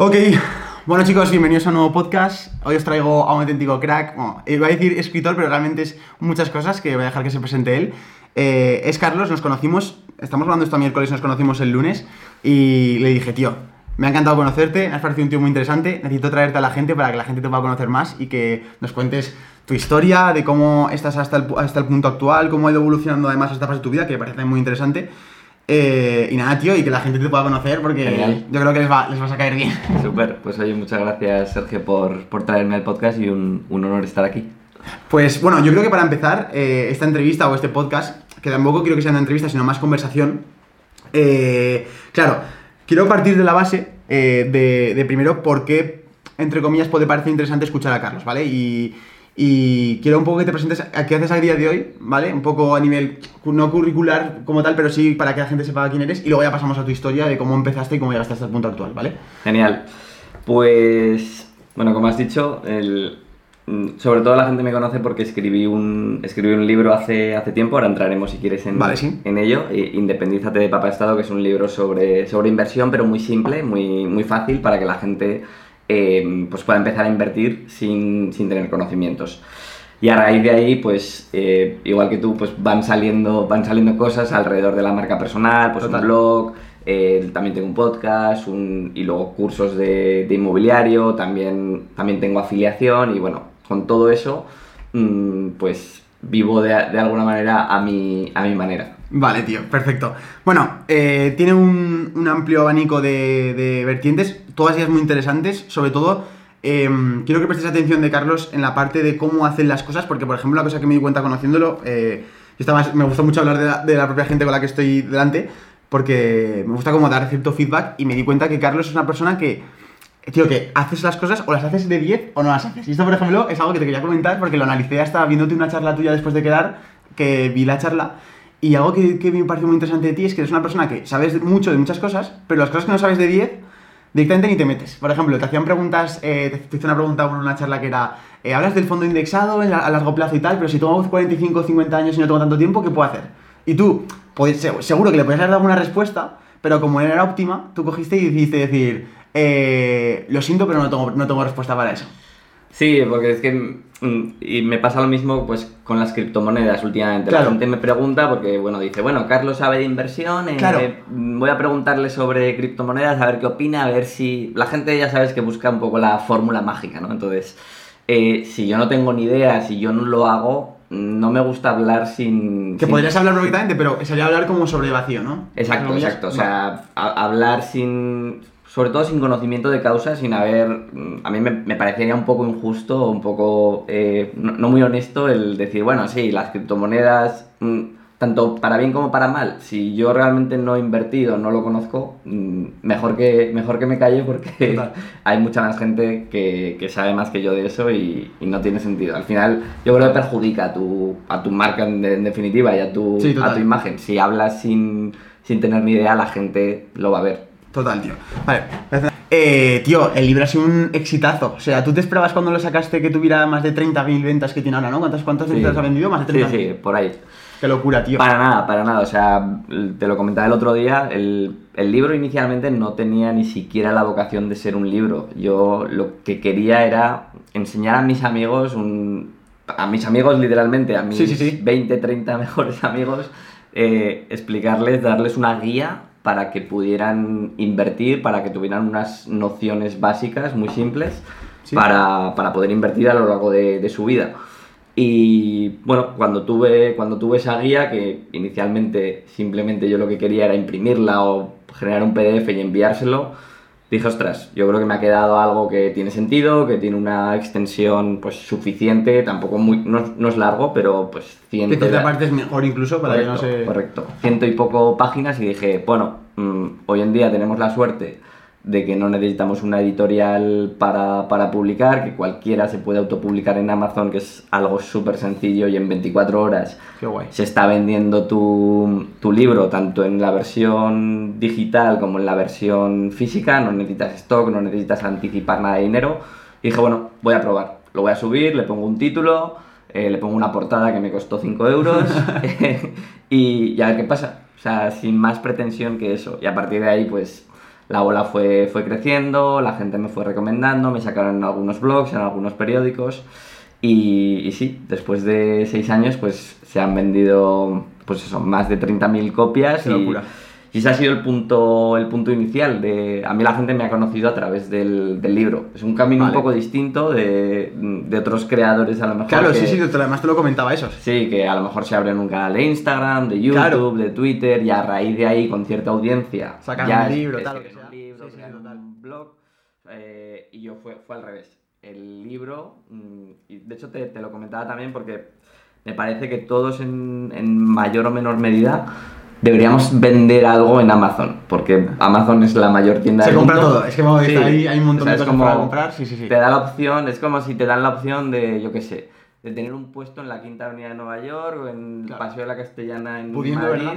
Ok, bueno chicos, bienvenidos a un nuevo podcast. Hoy os traigo a un auténtico crack. Bueno, iba a decir escritor, pero realmente es muchas cosas que voy a dejar que se presente él. Eh, es Carlos, nos conocimos, estamos hablando esto miércoles, nos conocimos el lunes y le dije, tío, me ha encantado conocerte, me has parecido un tío muy interesante, necesito traerte a la gente para que la gente te pueda conocer más y que nos cuentes tu historia, de cómo estás hasta el, hasta el punto actual, cómo ha ido evolucionando además esta fase de tu vida, que me parece muy interesante. Eh, y nada, tío, y que la gente te pueda conocer porque Genial. yo creo que les, va, les vas a caer bien. Súper, pues oye, muchas gracias Sergio por, por traerme al podcast y un, un honor estar aquí. Pues bueno, yo creo que para empezar eh, esta entrevista o este podcast, que tampoco quiero que sea una entrevista, sino más conversación, eh, claro, quiero partir de la base de, de primero por qué, entre comillas, puede parecer interesante escuchar a Carlos, ¿vale? Y, y quiero un poco que te presentes a qué haces a día de hoy, ¿vale? Un poco a nivel, no curricular como tal, pero sí para que la gente sepa quién eres y luego ya pasamos a tu historia de cómo empezaste y cómo llegaste hasta el punto actual, ¿vale? Genial. Pues, bueno, como has dicho, el- mm, sobre todo la gente me conoce porque escribí un, escribí un libro hace, hace tiempo, ahora entraremos si quieres en, Vale, sí. en ello, Independízate de Papá Estado, que es un libro sobre, sobre inversión, pero muy simple, muy, muy fácil para que la gente eh, pues pueda empezar a invertir sin, sin tener conocimientos. Y a raíz de ahí, pues, eh, igual que tú, pues van saliendo, van saliendo cosas alrededor de la marca personal, pues Total. un blog, eh, también tengo un podcast un- y luego cursos de, de inmobiliario, también, también tengo afiliación y bueno, con todo eso, mm, pues vivo de, de alguna manera a mi, a mi manera. Vale, tío, perfecto. Bueno, eh, tiene un, un amplio abanico de, de vertientes, todas ellas muy interesantes, sobre todo eh, quiero que prestes atención de Carlos en la parte de cómo hacen las cosas, porque por ejemplo la cosa que me di cuenta conociéndolo, eh, estaba, me gusta mucho hablar de la, de la propia gente con la que estoy delante, porque me gusta como dar cierto feedback y me di cuenta que Carlos es una persona que, tío, que haces las cosas o las haces de 10 o no las haces. Y esto, por ejemplo, es algo que te quería comentar porque lo analicé hasta viéndote una charla tuya después de quedar, que vi la charla. Y algo que, que me parece muy interesante de ti es que eres una persona que sabes mucho de muchas cosas, pero las cosas que no sabes de 10, directamente ni te metes. Por ejemplo, te hacían preguntas, eh, te, hice una pregunta en una charla que era, eh, hablas del fondo indexado a largo plazo y tal, pero si tengo 45 o 50 años y no tengo tanto tiempo, ¿qué puedo hacer? Y tú, pues, se- seguro que le podías haber dado una respuesta, pero como era óptima, tú cogiste y decidiste decir, eh, lo siento, pero no tengo, no tengo respuesta para eso. Sí, porque es que y me pasa lo mismo pues con las criptomonedas últimamente. Claro. La gente me pregunta porque, bueno, dice, bueno, Carlos sabe de inversión, eh, Claro. voy a preguntarle sobre criptomonedas, a ver qué opina, a ver si... La gente ya sabes que busca un poco la fórmula mágica, ¿no? Entonces, eh, si yo no tengo ni idea, si yo no lo hago, no me gusta hablar sin... Que sin- podrías hablar perfectamente, pero sería hablar como sobre vacío, ¿no? Exacto, exacto. O sea, hablar sin. Sobre todo sin conocimiento de causa, sin haber. mm, A mí me, me parecería un poco injusto, un poco. eh, no, no muy honesto el decir, bueno, sí, las criptomonedas. mm, tanto para bien como para mal. Si yo realmente no he invertido, no lo conozco, mm, mejor que, mejor que me calle porque hay mucha más gente que, que sabe más que yo de eso y, y no tiene sentido. Al final, yo creo que perjudica a tu, a tu marca en, en definitiva y a tu, Sí, a tu imagen. Si hablas sin, sin tener ni idea, la gente lo va a ver. Total, tío. Vale. Eh, tío, el libro ha sido un exitazo. O sea, ¿tú te esperabas cuando lo sacaste que tuviera más de 30.000 ventas que tiene ahora, no? ¿Cuántas, cuántas ventas ha vendido? Más de Sí, 30.000. sí, por ahí. Qué locura, tío. Para nada, para nada. O sea, te lo comentaba el otro día, el, el libro inicialmente no tenía ni siquiera la vocación de ser un libro. Yo lo que quería era enseñar a mis amigos, un, a mis amigos literalmente, a mis Sí, sí, sí. 20, 30 mejores amigos, eh, explicarles, darles una guía para que pudieran invertir, para que tuvieran unas nociones básicas muy simples Sí. para, para poder invertir a lo largo de, de su vida. Y bueno, cuando tuve, cuando tuve esa guía, que inicialmente simplemente yo lo que quería era imprimirla o generar un PDF y enviárselo, dije, ostras, yo creo que me ha quedado algo que tiene sentido, que tiene una extensión pues suficiente, tampoco muy, no, es- no es largo, pero pues Que ciento... cierta parte es mejor incluso para correcto, que no se... correcto. Ciento y poco páginas y dije, bueno, mm, hoy en día tenemos la suerte de que no necesitamos una editorial para, para publicar, que cualquiera se puede autopublicar en Amazon, que es algo súper sencillo y en 24 horas Qué guay. se está vendiendo tu, tu libro tanto en la versión digital como en la versión física, no necesitas stock, no necesitas anticipar nada de dinero. Y dije, bueno, voy a probar, lo voy a subir, le pongo un título, eh, le pongo una portada que me costó 5 euros y, y a ver qué pasa. O sea, sin más pretensión que eso. Y a partir de ahí, pues la bola fue, fue creciendo, la gente me fue recomendando, me sacaron en algunos blogs, en algunos periódicos. Y, y sí, después de seis años, pues se han vendido, pues eso, más de 30.000 copias. Qué y, locura. Y ese ha sido el punto, el punto inicial. De, a mí la gente me ha conocido a través del, del libro. Es un camino Vale. un poco distinto de, de otros creadores a lo mejor. Claro, que- sí, sí, además te lo comentaba eso. Sí, que a lo mejor se abren un canal de Instagram, de YouTube, Claro. de Twitter, y a raíz de ahí, con cierta audiencia, Sacan ya un es- libro, tal, lo que sea. un libro, Sí, sí, un blog, eh, y yo fue, fue al revés. El libro, mm, y de hecho te, te lo comentaba también porque me parece que todos en, en mayor o menor medida deberíamos vender algo en Amazon, porque Amazon es la mayor tienda Se del compra mundo. todo. Es que vamos, Sí. ahí, hay un montón O sea, de cosas para como- comprar. Sí, sí, sí. te da la opción, es como si te dan la opción de, yo qué sé, de tener un puesto en la Quinta Avenida de Nueva York o en Claro. el Paseo de la Castellana en Pudiendo, Madrid. ¿verdad?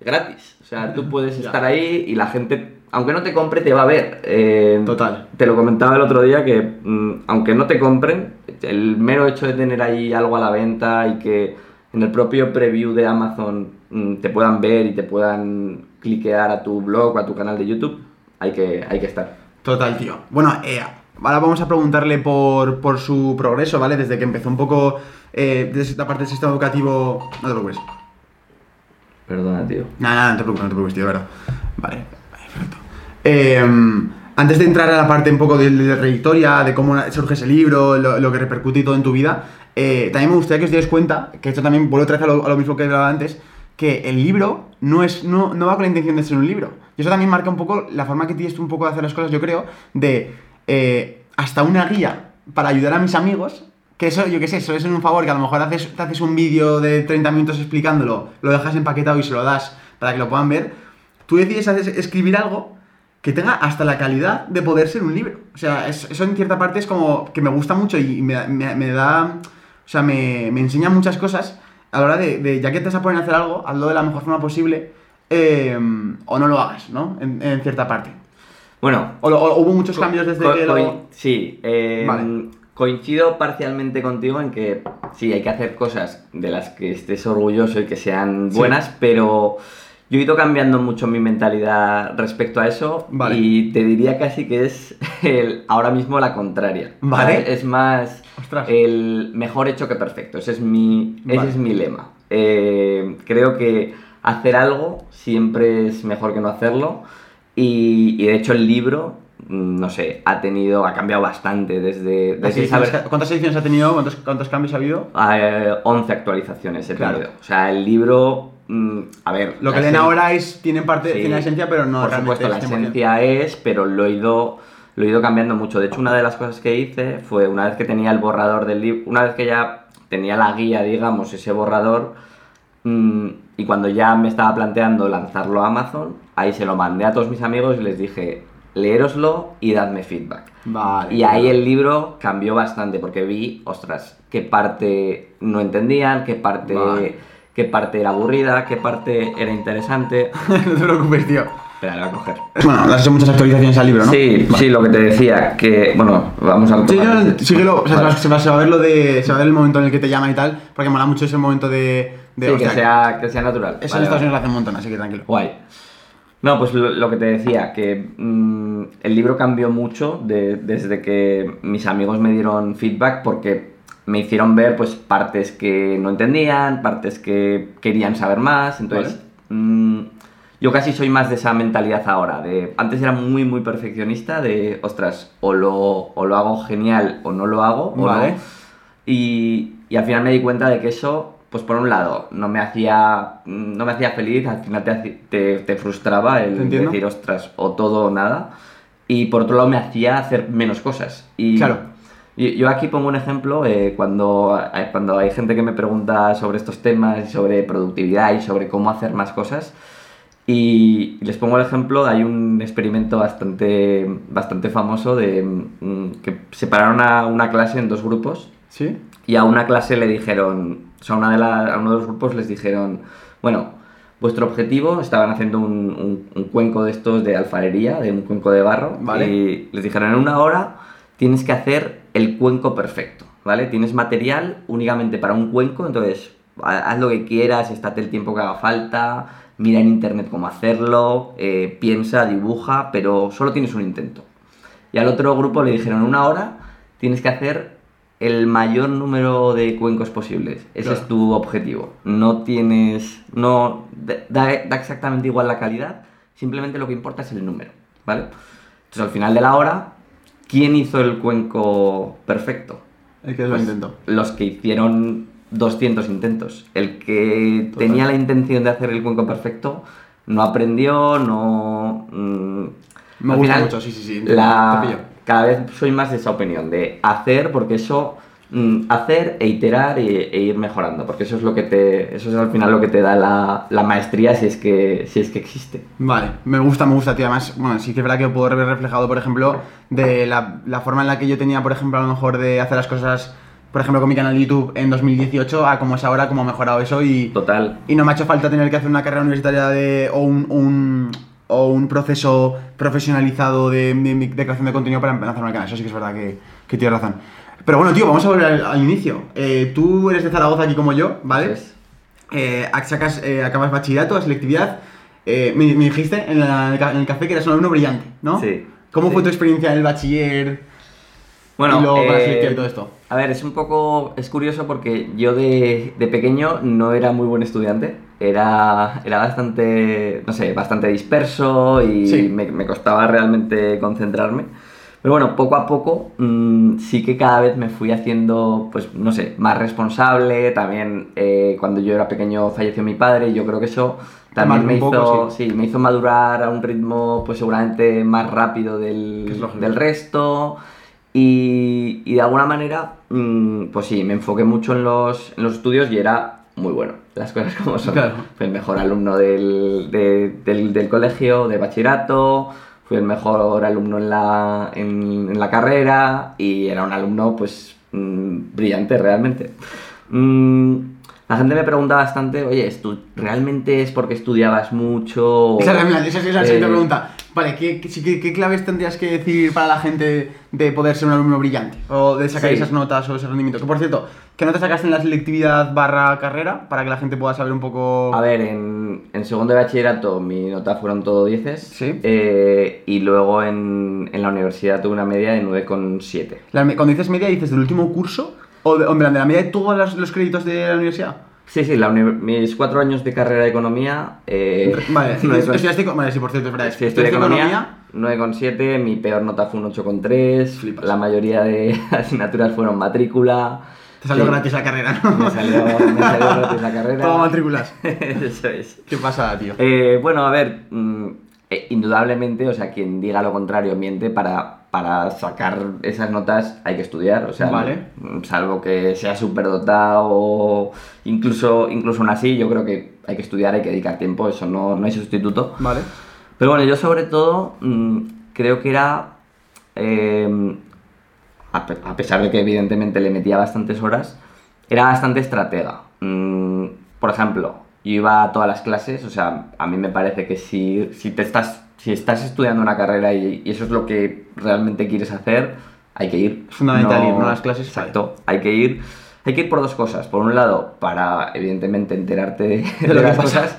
Gratis. O sea, tú puedes Ya. estar ahí y la gente, aunque no te compre, te va a ver. Eh, Total. Te lo comentaba el otro día que, mm, aunque no te compren, el mero hecho de tener ahí algo a la venta y que en el propio preview de Amazon mm, te puedan ver y te puedan cliquear a tu blog o a tu canal de YouTube, hay que, hay que estar. Total, tío. Bueno, eh, ahora vamos a preguntarle por, por su progreso, ¿vale? Desde que empezó un poco eh, desde esta parte del sistema educativo. No te preocupes. Perdona, tío. Nada, nada, no te preocupes, no te preocupes, tío, de verdad. Vale, vale, perfecto. Eh, antes de entrar a la parte un poco de, de la trayectoria, de cómo surge ese libro, lo, lo que repercute y todo en tu vida, eh, también me gustaría que os dierais cuenta, que esto también vuelve otra vez a lo, a lo mismo que hablaba antes, que el libro no, es, no, no va con la intención de ser un libro. Y eso también marca un poco la forma que tienes un poco de hacer las cosas, yo creo, de eh, hasta una guía para ayudar a mis amigos, que eso, yo qué sé, eso es un favor, que a lo mejor haces, te haces un vídeo de 30 minutos explicándolo, lo dejas empaquetado y se lo das para que lo puedan ver, tú decides escribir algo que tenga hasta la calidad de poder ser un libro. O sea, es- eso en cierta parte es como que me gusta mucho y me- me da, o sea, me, me enseña muchas cosas a la hora de, de, ya que te vas a poner a hacer algo, hazlo de la mejor forma posible eh, o no lo hagas, ¿no? En, en cierta parte. Bueno, O, o hubo muchos cambios desde que lo... Sí, eh, Vale. coincido parcialmente contigo en que sí, hay que hacer cosas de las que estés orgulloso y que sean Sí. buenas, pero yo he ido cambiando mucho mi mentalidad respecto a eso Vale. y te diría casi que es el, ahora mismo la contraria. Vale. ¿sabes? Es más Ostras. el mejor hecho que perfecto, ese es mi, ese es mi lema. Eh, creo que hacer algo siempre es mejor que no hacerlo y, y de hecho el libro, mm, no sé, ha tenido, ha cambiado bastante desde, saber... ¿Cuántas ediciones ha tenido? ¿Cuántos, cuántos cambios ha habido? Eh, 11 actualizaciones he Claro. tenido. O sea, el libro, mm, a ver... Lo que leen ahora es, tiene parte, Sí, tiene la esencia, pero no Por supuesto, la es 100%. esencia es, pero lo he ido lo he ido cambiando mucho. De hecho, una de las cosas que hice fue una vez que tenía el borrador del libro, una vez que ya tenía la guía, digamos, ese borrador, mm, y cuando ya me estaba planteando lanzarlo a Amazon, ahí se lo mandé a todos mis amigos y les dije, leéroslo y dadme feedback. Vale. Y ahí el libro cambió bastante porque vi, ostras, qué parte no entendían, qué parte, Vale. qué parte era aburrida, qué parte era interesante. no te preocupes, tío. Espera, lo voy a coger. Bueno, hecho muchas actualizaciones al libro, ¿no? Sí, Vale. sí, lo que te decía, que, bueno, vamos a Sí, no, síguelo, o sea, se, Vale. va, se va- se va a ver lo de. Se va a ver el momento en el que te llama y tal, porque mola mucho ese momento de. de Sí, hostia, que sea, que sea natural. Eso Vale, en Estados. Unidos lo hace un montón, así que tranquilo. Guay. No, pues lo, lo que te decía, que mm, el libro cambió mucho de- desde que mis amigos me dieron feedback porque me hicieron ver pues partes que no entendían, partes que querían saber más, entonces mm, yo casi soy más de esa mentalidad ahora, de antes era muy muy perfeccionista de, ostras, o lo, o lo hago genial o no lo hago, o Vale. no. Y, y al final me di cuenta de que eso, pues por un lado, no me hacía, no me hacía feliz, al final te, te, te frustraba el Te decir, ostras, o todo o nada. Y por otro lado me hacía hacer menos cosas. Y Claro. Yo, yo aquí pongo un ejemplo, eh, cuando, eh, cuando hay gente que me pregunta sobre estos temas, sobre productividad y sobre cómo hacer más cosas, y les pongo el ejemplo, hay un experimento bastante, bastante famoso de mm, que separaron a una clase en dos grupos ¿Sí? y a una clase le dijeron, o sea, a una de la- a uno de los grupos les dijeron, bueno, vuestro objetivo, estaban haciendo un, un- un cuenco de estos de alfarería, de un cuenco de barro, Vale. y les dijeron, en una hora tienes que hacer el cuenco perfecto, ¿vale? Tienes material únicamente para un cuenco, entonces haz lo que quieras, estate el tiempo que haga falta, mira en internet cómo hacerlo, eh, piensa, dibuja, pero solo tienes un intento. Y al otro grupo le dijeron, en una hora tienes que hacer el mayor número de cuencos posibles. Ese Claro. es tu objetivo. No tienes. No. Da, da exactamente igual la calidad, simplemente lo que importa es el número, ¿vale? Entonces al final de la hora, ¿quién hizo el cuenco perfecto? El que lo Pues, intento. Los que hicieron 200 intentos. El que Total. tenía la intención de hacer el cuenco perfecto no aprendió, no. mm, Me gusta final, mucho, sí, sí, sí. la- cada vez soy más de esa opinión, de hacer, porque eso. mm, hacer e iterar e, ir mejorando, porque eso es lo que te. Eso es al final lo que te da la, la maestría si es que. si es que existe. Vale, me gusta, me gusta, tío. Además, bueno, sí que es verdad que puedo ver reflejado, por ejemplo, de la, la forma en la que yo tenía, por ejemplo, a lo mejor de hacer las cosas, por ejemplo, con mi canal de YouTube en 2018 a como es ahora, cómo ha mejorado eso y, Total. y no me ha hecho falta tener que hacer una carrera universitaria de, o, un, un- o un proceso profesionalizado de, de- de creación de contenido para lanzar el canal. Eso sí que es verdad que, que tienes razón. Pero bueno, tío, vamos a volver al, al inicio. Eh, tú eres de Zaragoza aquí como yo, ¿vale? Es. Eh, sacas, eh, acabas bachillerato, selectividad. Me, me dijiste en, la- el ca- en el café que eras un alumno brillante, ¿no? Sí, ¿Cómo sí. fue tu experiencia en el bachiller Bueno, y luego eh, y todo esto? A ver, es un poco. Es curioso porque yo de, de pequeño no era muy buen estudiante. Era, era bastante. No sé, bastante disperso y Sí. me, me costaba realmente concentrarme. Pero bueno, poco a poco mm, sí que cada vez me fui haciendo, pues no sé, más responsable. También eh, cuando yo era pequeño falleció mi padre y yo creo que eso también me hizo, poco, sí, me hizo madurar a un ritmo pues seguramente más rápido del, del resto. Y, y de alguna manera, mm, pues sí, me enfoqué mucho en los, en los estudios y era muy bueno, las cosas como son. Claro. Fui el mejor alumno del, de- del, del colegio, de bachillerato, fui el mejor alumno en la, en, en la carrera y era un alumno pues mm, brillante realmente. Mm, la gente me pregunta bastante, oye, ¿estu- ¿realmente es porque estudiabas mucho? Esa es la, esa es la siguiente Eh, pregunta. Vale, ¿qué, qué, qué- claves tendrías que decir para la gente de poder ser un alumno brillante? O de sacar Sí. esas notas o ese rendimiento. Que por cierto, ¿qué notas sacaste en la selectividad barra carrera? Para que la gente pueda saber un poco... A ver, en, en segundo de bachillerato mi nota fueron todo 10 Sí. eh, y luego en, en la universidad tuve una media de 9,7. La- cuando dices media, ¿dices del último curso? ¿O de, o de la media de todos los, los créditos de la universidad? Sí, sí, la mis cuatro años de carrera de economía. Eh, Vale, estudiaste con- Vale, sí, por cierto, es verdad. Sí, estudié estudiaste economía, 9,7, mi peor nota fue un 8,3, Flipas. la mayoría de asignaturas fueron matrícula. Te salió Sí, gratis la carrera, ¿no? Me salió, me salió gratis la carrera. Todo matrículas. Eso es. ¿Qué pasa, tío? Eh, bueno, a ver, mm, eh, indudablemente, o sea, quien diga lo contrario miente para, para sacar esas notas hay que estudiar, o sea, Vale. salvo que sea superdotado o incluso, incluso aún así, yo creo que hay que estudiar, hay que dedicar tiempo, eso no, no hay sustituto. Vale. Pero bueno, yo sobre todo mm, creo que era, eh, a, pe- a pesar de que evidentemente le metía bastantes horas, era bastante estratega. Mm, por ejemplo, yo iba a todas las clases, o sea, a mí me parece que si, si, te estás, si estás estudiando una carrera y, y eso es lo que realmente quieres hacer, hay que ir. Es fundamental ir, ¿no? A las clases, Exacto, hay que ir. Hay que ir por dos cosas. Por un lado, para evidentemente enterarte de, De de lo que las pasa. cosas,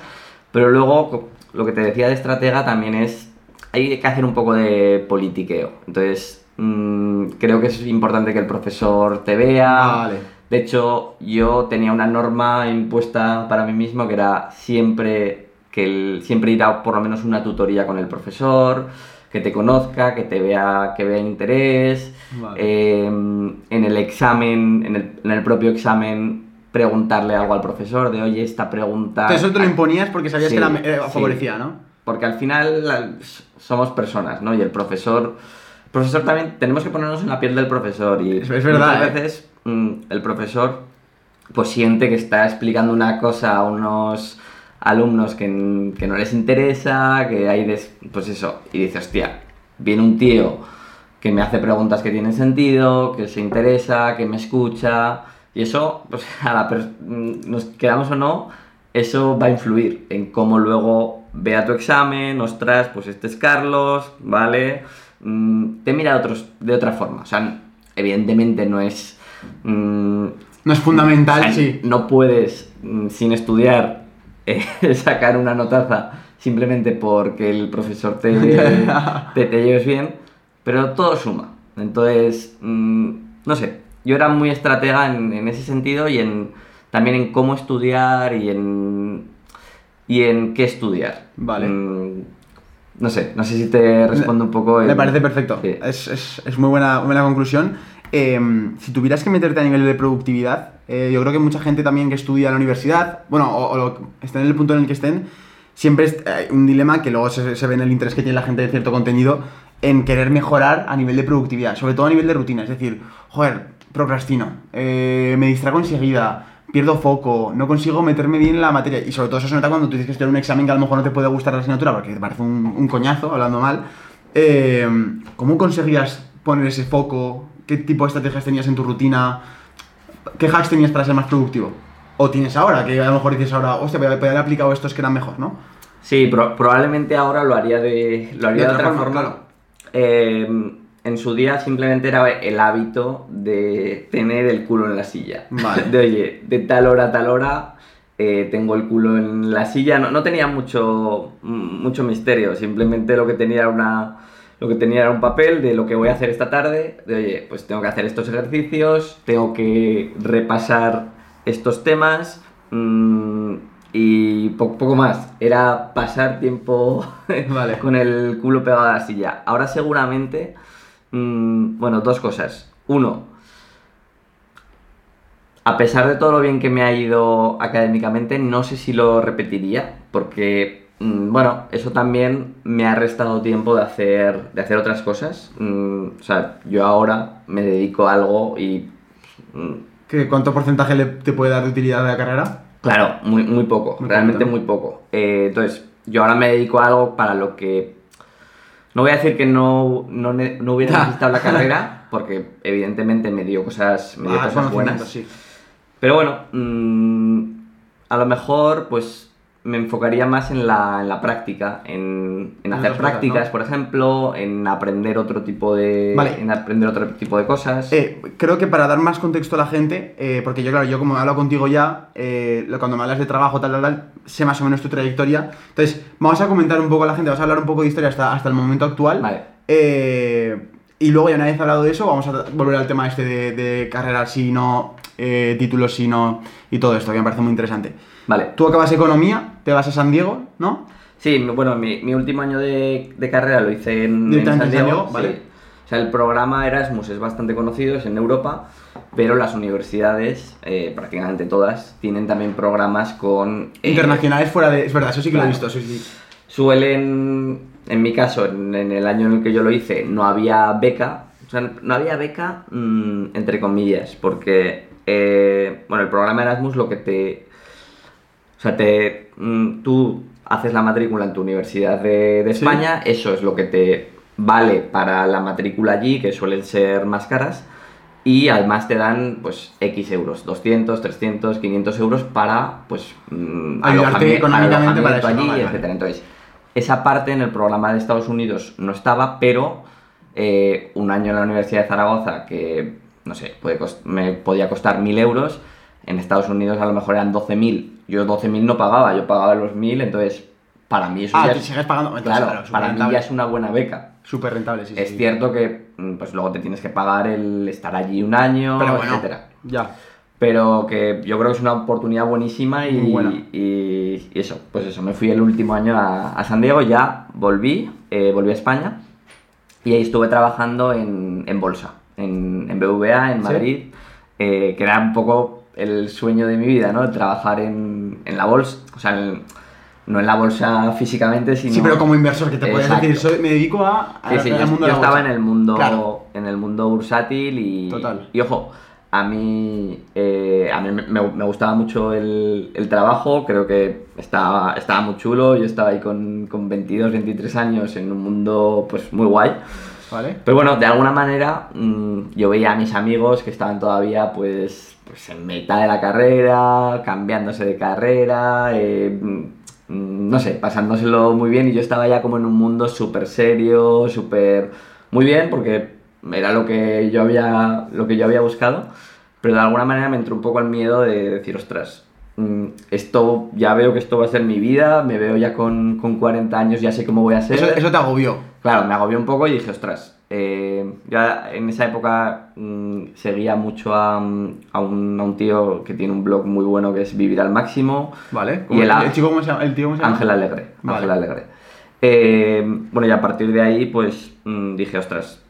pero luego, lo que te decía de estratega también es, hay que hacer un poco de politiqueo. Entonces, mm, creo que es importante que el profesor te vea. Vale. De hecho, yo tenía una norma impuesta para mí mismo que era siempre, que siempre ir a por lo menos una tutoría con el profesor, que te conozca, que te vea, que vea interés. Vale. Eh, en el examen, en el, en el propio examen, preguntarle algo al profesor de, oye, esta pregunta... Entonces, eso te lo imponías porque sabías Sí, que era, eh, sí. favorecía, ¿no? Porque al final la- somos personas, ¿no? Y el profesor... Profesor también... Tenemos que ponernos en la piel del profesor y... Es- es verdad, Muchas ¿eh? veces mm, el profesor pues siente que está explicando una cosa a unos alumnos que, que no les interesa, que hay... des- Pues eso. Y dice, hostia, viene un tío que me hace preguntas que tienen sentido, que se interesa, que me escucha... Y eso, pues a la mm, nos quedamos o no, eso va a influir en cómo luego vea tu examen, ostras, pues este es Carlos, ¿vale? Mm, te mira de, otros, de otra forma. O sea, evidentemente no es... mm, No es fundamental, o sea, sí. No puedes, sin estudiar, eh, sacar una notaza simplemente porque el profesor te, te, te lleves bien, pero todo suma. Entonces, mm, no sé, yo era muy estratega en, en ese sentido y en, también en cómo estudiar y en, y en qué estudiar. Vale. Mm, no sé, no sé si te respondo un poco. Me parece perfecto. Sí. Es, es- es muy buena, buena conclusión. Eh, si tuvieras que meterte a nivel de productividad, eh, yo creo que mucha gente también que estudia en la universidad, bueno, o, estén en el punto en el que estén, siempre es eh, un dilema que luego se, se ve en el interés que tiene la gente de cierto contenido en querer mejorar a nivel de productividad, sobre todo a nivel de rutina. Es decir, joder, procrastino, eh, me distraigo enseguida, pierdo foco, no consigo meterme bien en la materia. Y sobre todo eso se nota cuando tú tienes que estudiar un examen que a lo mejor no te puede gustar la asignatura porque te parece un, coñazo, hablando mal. ¿Cómo conseguías poner ese foco? ¿Qué tipo de estrategias tenías en tu rutina? ¿Qué hacks tenías para ser más productivo? ¿O tienes ahora? Que a lo mejor dices ahora, hostia, podría haber aplicado estos que eran mejor, ¿no? Sí, pro- probablemente ahora lo haría de, lo haría de, otra forma. claro. Eh, en su día simplemente era el hábito de tener el culo en la silla. Vale. De oye, de tal hora a tal hora eh, tengo el culo en la silla. No, no tenía mucho, mucho misterio, simplemente lo que tenía era una. Lo que tenía era un papel de lo que voy a hacer esta tarde, de oye, pues tengo que hacer estos ejercicios, tengo que repasar estos temas, mm, y po- poco más. Era pasar tiempo Vale. con el culo pegado a la silla. Ahora seguramente, mm, bueno, dos cosas. Uno, a pesar de todo lo bien que me ha ido académicamente, no sé si lo repetiría, porque, bueno, eso también me ha restado tiempo de hacer, de hacer otras cosas. Mm, o sea, yo ahora me dedico a algo y... mm, ¿Qué, ¿Cuánto porcentaje le, te puede dar de utilidad a la carrera? Claro, muy, muy poco, Muy realmente muy poco. Eh, entonces, yo ahora me dedico a algo para lo que... No voy a decir que no, no, no hubiera necesitado la carrera, porque evidentemente me dio cosas, me dio Ah, cosas buenas. sí. Pero bueno, mm, a lo mejor pues me enfocaría más en la, en la práctica, en, en hacer cosas, prácticas, ¿no? por ejemplo, en aprender otro tipo de... Vale. En aprender otro tipo de cosas. Eh, creo que para dar más contexto a la gente, eh, porque yo, claro, yo como he hablado contigo ya, eh, cuando me hablas de trabajo, tal, tal, tal, sé más o menos tu trayectoria. Entonces, vamos a comentar un poco a la gente, vamos a hablar un poco de historia hasta, hasta el momento actual. Vale. Eh, y luego, ya una vez hablado de eso, vamos a volver al tema este de, de carrera, sí, no, eh, títulos, sí, no, y todo esto, que me parece muy interesante. Vale. Tú acabas economía, te vas a San Diego, ¿no? Sí, bueno, mi, mi último año de, de carrera lo hice en, en San Diego. Diego, vale. sí. O sea, el programa Erasmus es bastante conocido, es en Europa, pero las universidades, eh, prácticamente todas, tienen también programas con... eh, Internacionales fuera de... Es verdad, eso sí que lo he visto, sí, sí. Suelen, en mi caso, en, en el año en el que yo lo hice, no había beca. O sea, no había beca, mm, entre comillas, porque, eh, bueno, el programa Erasmus lo que te... O sea, te, mm, tú haces la matrícula en tu universidad de, de Sí. España, eso es lo que te vale para la matrícula allí, que suelen ser más caras, y además te dan, pues, X euros, 200, 300, 500 euros para, pues, mm, Ayudarte económicamente para eso, ¿no? allí, Vale, vale. etcétera. Entonces, esa parte en el programa de Estados Unidos no estaba, pero eh, un año en la Universidad de Zaragoza, que, no sé, puede cos- me podía costar 1.000 euros, en Estados Unidos a lo mejor eran 12.000. Yo 12.000 no pagaba, yo pagaba los 1.000, entonces para mí eso Ah, ya es, sigues pagando. Entonces, claro, claro, para mí rentable. ya es una buena beca. Súper rentable, sí, sí, es sí. cierto que mm, pues luego te tienes que pagar el estar allí un año, Pero bueno, etcétera ya. pero que yo creo que es una oportunidad buenísima y, buena. y- y eso, pues eso, me fui el último año a, a San Diego, ya volví, eh, volví a España y ahí estuve trabajando en, en bolsa, en, en BVA, en ¿Sí? Madrid, eh, que era un poco el sueño de mi vida, ¿no? Trabajar en, en la bolsa, o sea, en- no en la bolsa físicamente, sino... Sí, pero como inversor, que te puedes decir, soy- me dedico a, a- Sí, sí, yo, mundo de yo la estaba bolsa. en el mundo Claro. en el mundo bursátil y, Total. y ojo, a mí, eh, a mí me, me gustaba mucho el, el trabajo, creo que estaba, estaba muy chulo, yo estaba ahí con, con 22, 23 años en un mundo pues muy guay. ¿Vale? Pero bueno, de alguna manera mm, yo veía a mis amigos que estaban todavía pues, pues en mitad de la carrera, cambiándose de carrera, eh, mm, no sé, pasándoselo muy bien y yo estaba ya como en un mundo súper serio, súper... muy bien porque era lo que yo había, lo que yo había buscado. pero de alguna manera me entró un poco el miedo de decir, ostras, mm, esto ya veo que esto va a ser mi vida, me veo ya con, con 40 años, ya sé cómo voy a ser. Eso, eso te agobió. Claro, me agobió un poco y dije, ostras, eh, ya en esa época mm, seguía mucho a, mm, a un, a un tío que tiene un blog muy bueno que es Vivir al Máximo. Vale. Y ¿Cómo- el, el, chico cómo se llama? ¿El tío cómo se llama? Ángel Alegre. Vale. Ángel Alegre. Eh, bueno, y a partir de ahí, pues mm, dije, ostras,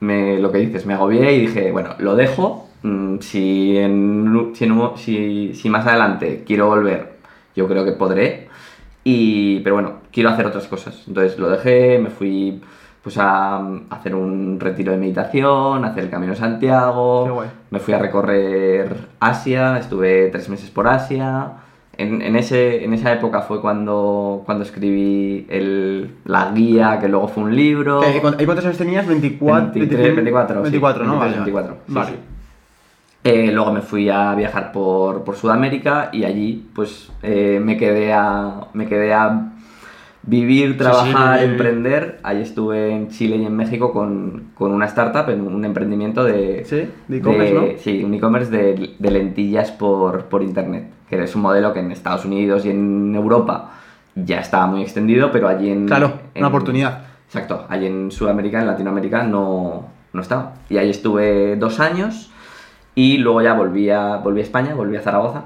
me, lo que dices, me agobié y dije, bueno, lo dejo. si, en, un- si, en un- si, si más adelante quiero volver, yo creo que podré. Y, pero bueno, quiero hacer otras cosas. Entonces lo dejé, me fui pues a, a hacer un retiro de meditación, a hacer el Camino de Santiago. Qué guay. Me fui a recorrer Asia, estuve tres meses por Asia. En, en ese, en esa época fue cuando, cuando escribí el, la guía, que luego fue un libro. Eh, ¿cu- ¿y ¿Cuántos años tenías? 24, 23, 24, sí, 24, ¿no? 23, Vale, 24, sí, Vale. sí. Eh, luego me fui a viajar por, por Sudamérica y allí pues eh, me, quedé a, me quedé a vivir, trabajar, sí, sí. emprender. Ahí estuve en Chile y en México con, con una startup, en un emprendimiento de... Sí, de e-commerce, ¿no? Sí, un e-commerce de, de lentillas por, por internet, que es un modelo que en Estados Unidos y en Europa ya estaba muy extendido, pero allí en... Claro, en- una oportunidad. Exacto, allí en Sudamérica, en Latinoamérica no, no estaba. Y ahí estuve dos años y luego ya volví a, volví a España, volví a Zaragoza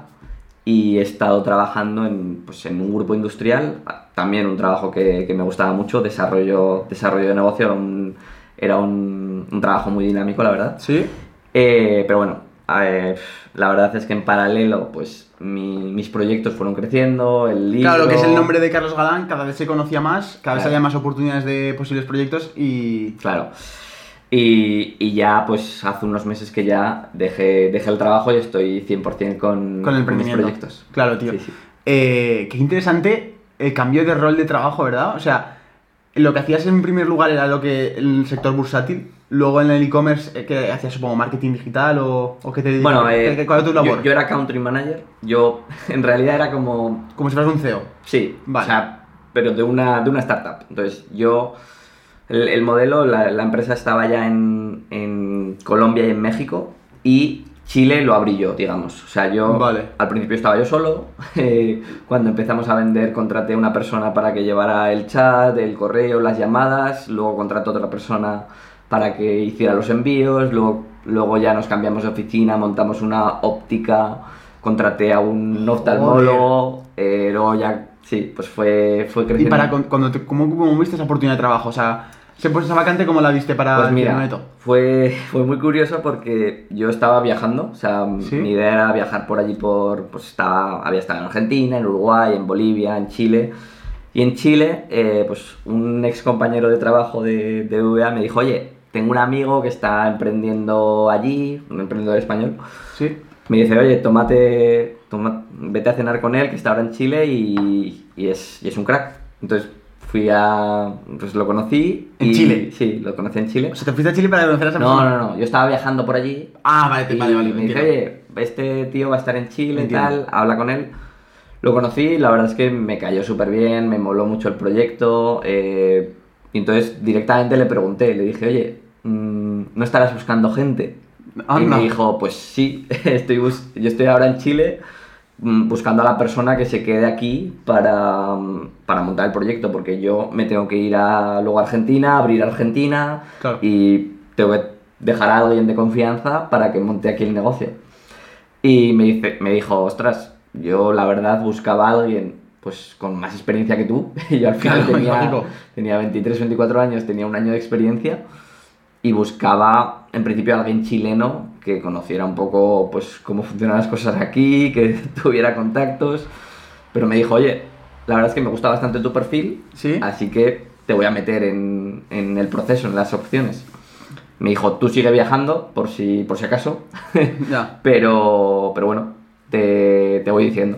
y he estado trabajando en, pues, en un grupo industrial, también un trabajo que, que me gustaba mucho, desarrollo, desarrollo de negocio, era un, era un, un trabajo muy dinámico, la verdad. ¿Sí? Eh, pero bueno, eh, la verdad es que en paralelo, pues mi- mis proyectos fueron creciendo, el libro... Claro, lo que es el nombre de Carlos Galán, cada vez se conocía más, cada vez había más oportunidades de posibles proyectos y... Claro. Y, y ya, pues hace unos meses que ya dejé, dejé el trabajo y estoy 100% con, Con el mis emprendimiento. proyectos. Claro, tío. Sí, sí. Eh, qué interesante el cambio de rol de trabajo, ¿verdad? O sea, lo que hacías en primer lugar era lo que el sector bursátil, luego en el e-commerce, eh, que hacías, supongo, marketing digital o, o que te. Bueno, eh, ¿Qué- ¿cuál es tu labor? yo, yo era country manager. Yo, en realidad, era como Como si fueras un CEO. Sí, Vale. o sea, pero de una, de una startup. Entonces, yo, el, el modelo, la, la empresa estaba ya en, en Colombia y en México y Chile lo abrí yo, digamos. O sea, yo Vale. al principio estaba yo solo. eh, cuando empezamos a vender, contraté a una persona para que llevara el chat, el correo, las llamadas. Luego contraté a otra persona para que hiciera los envíos. Luego, luego ya nos cambiamos de oficina, montamos una óptica. Contraté a un oftalmólogo. eh, luego ya, sí, pues fue, fue ¿Y creciendo. para con- cuando te- cómo, cómo viste esa oportunidad de trabajo? O sea, ¿se puso esa vacante cómo la viste para Pues el mira, Neto? fue, fue muy curioso porque yo estaba viajando, o sea, ¿Sí? mi idea era viajar por allí por, pues estaba, había estado en Argentina, en Uruguay, en Bolivia, en Chile. Y en Chile, eh, pues un ex compañero de trabajo de, de VA me dijo, oye, tengo un amigo que está emprendiendo allí, un emprendedor español. Sí. Me dice, oye, tómate, toma- vete a cenar con él, que está ahora en Chile y, y es, y es un crack. Entonces fui a, pues lo conocí. ¿En y- Chile? Sí, lo conocí en Chile. O sea, te fuiste a Chile para conocer a esa No, persona. no, no, yo estaba viajando por allí. Ah, vale, y vale, vale. me entiendo. oye, este tío va a estar en Chile y tal, habla con él. Lo conocí y la verdad es que me cayó súper bien, me moló mucho el proyecto. eh, y entonces directamente le pregunté, le dije, oye, mm, ¿no estarás buscando gente? Y Anda. me dijo, pues sí, estoy bus- yo estoy ahora en Chile buscando a la persona que se quede aquí para, mm, para montar el proyecto, porque yo me tengo que ir a, luego a Argentina, abrir Argentina Claro. y tengo que dejar a alguien de confianza para que monte aquí el negocio. Y me, dice, me dijo, ostras, yo la verdad buscaba a alguien pues con más experiencia que tú. Y yo al final Claro, tenía, tenía 23, 24 años, tenía un año de experiencia y buscaba en principio alguien chileno que conociera un poco pues cómo funcionan las cosas aquí, que tuviera contactos. Pero me dijo, oye, la verdad es que me gusta bastante tu perfil, ¿Sí? así que te voy a meter en, en el proceso, en las opciones. Me dijo, tú sigue viajando por si, por si acaso, Ya. pero, pero bueno, te, te voy diciendo.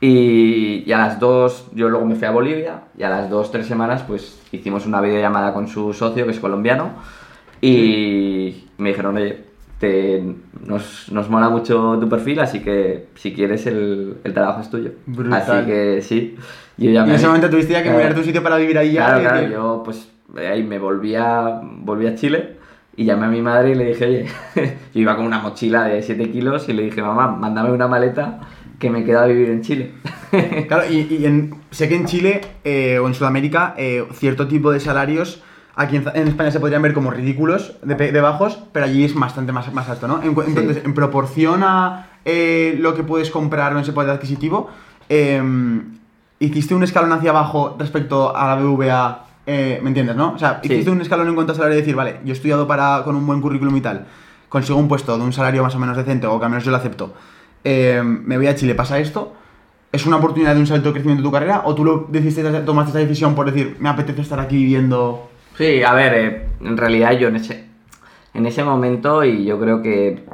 Y, y a las dos, yo luego me fui a Bolivia y a las dos, tres semanas pues hicimos una videollamada con su socio que es colombiano y me dijeron, oye, te, nos, nos mola mucho tu perfil, así que si quieres el, el trabajo es tuyo. Brutal. Así que sí, yo ya Y en ese momento tuviste ya que Claro. mirar tu sitio para vivir ahí ya. Claro, y claro, que- yo pues de ahí me volví a, volví a Chile Y llamé a mi madre y le dije, oye, yo iba con una mochila de 7 kilos y le dije, mamá, mándame una maleta que me queda a vivir en Chile. Claro, y, y en- sé que en Chile eh, o en Sudamérica eh, cierto tipo de salarios aquí en, en España se podrían ver como ridículos, de, bajos, pero allí es bastante más, más alto, ¿no? En cu- Sí. entonces, en proporción a eh, lo que puedes comprar en ese poder adquisitivo, eh, hiciste un escalón hacia abajo respecto a la BVA, eh, ¿me entiendes, no? O sea, Sí. hiciste un escalón en cuanto a salario de decir, vale, yo he estudiado para, con un buen currículum y tal, consigo un puesto de un salario más o menos decente, o que al menos yo lo acepto, eh, me voy a Chile, pasa esto, ¿es una oportunidad de un salto de crecimiento de tu carrera? ¿O tú lo decidiste, tomaste esa decisión por decir, me apetece estar aquí viviendo? Sí, a ver, eh, en realidad yo en ese, en ese momento y yo creo que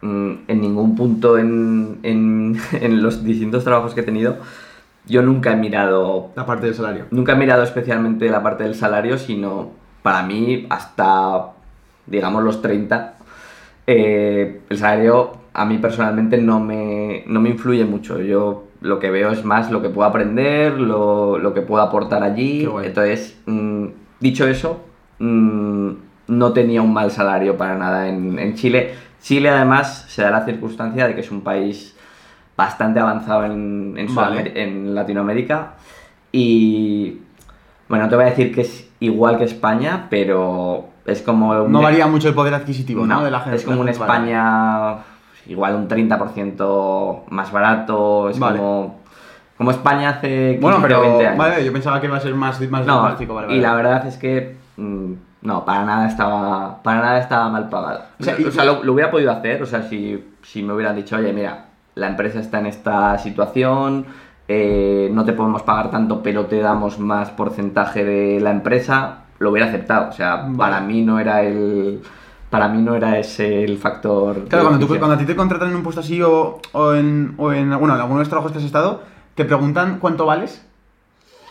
mm, en ningún punto en, en, en los distintos trabajos que he tenido, yo nunca he mirado, La parte del salario. nunca he mirado especialmente la parte del salario, sino para mí hasta, digamos, los 30, eh, el salario a mí personalmente no me, no me influye mucho. Yo lo que veo es más lo que puedo aprender, lo, lo que puedo aportar allí. Entonces, mm, dicho eso, mm, no tenía un mal salario para nada en, en Chile. Chile además se da la circunstancia de que es un país bastante avanzado en, en, Vale. Sudameri- en Latinoamérica y bueno, no te voy a decir que es igual que España, pero es como... un- No varía mucho el poder adquisitivo, ¿no? no, De la gente. es como una Vale. España igual un 30% más barato, es Vale. como, como España hace 15 Bueno, o pero 20 años. vale, yo pensaba que iba a ser más, más no, drástico, vale, y vale. la verdad es que mm, no, para nada estaba, para nada estaba mal pagado. O sea, y- lo, lo hubiera podido hacer, o sea, si, si me hubieran dicho, oye, mira, la empresa está en esta situación, eh, no te podemos pagar tanto, pero te damos más porcentaje de la empresa, lo hubiera aceptado. O sea, Vale. para mí no era el. Para mí no era ese el factor. Claro, cuando, tú, cuando a ti te contratan en un puesto así o, o en, o en bueno, en alguno de los trabajos que has estado, te preguntan cuánto vales.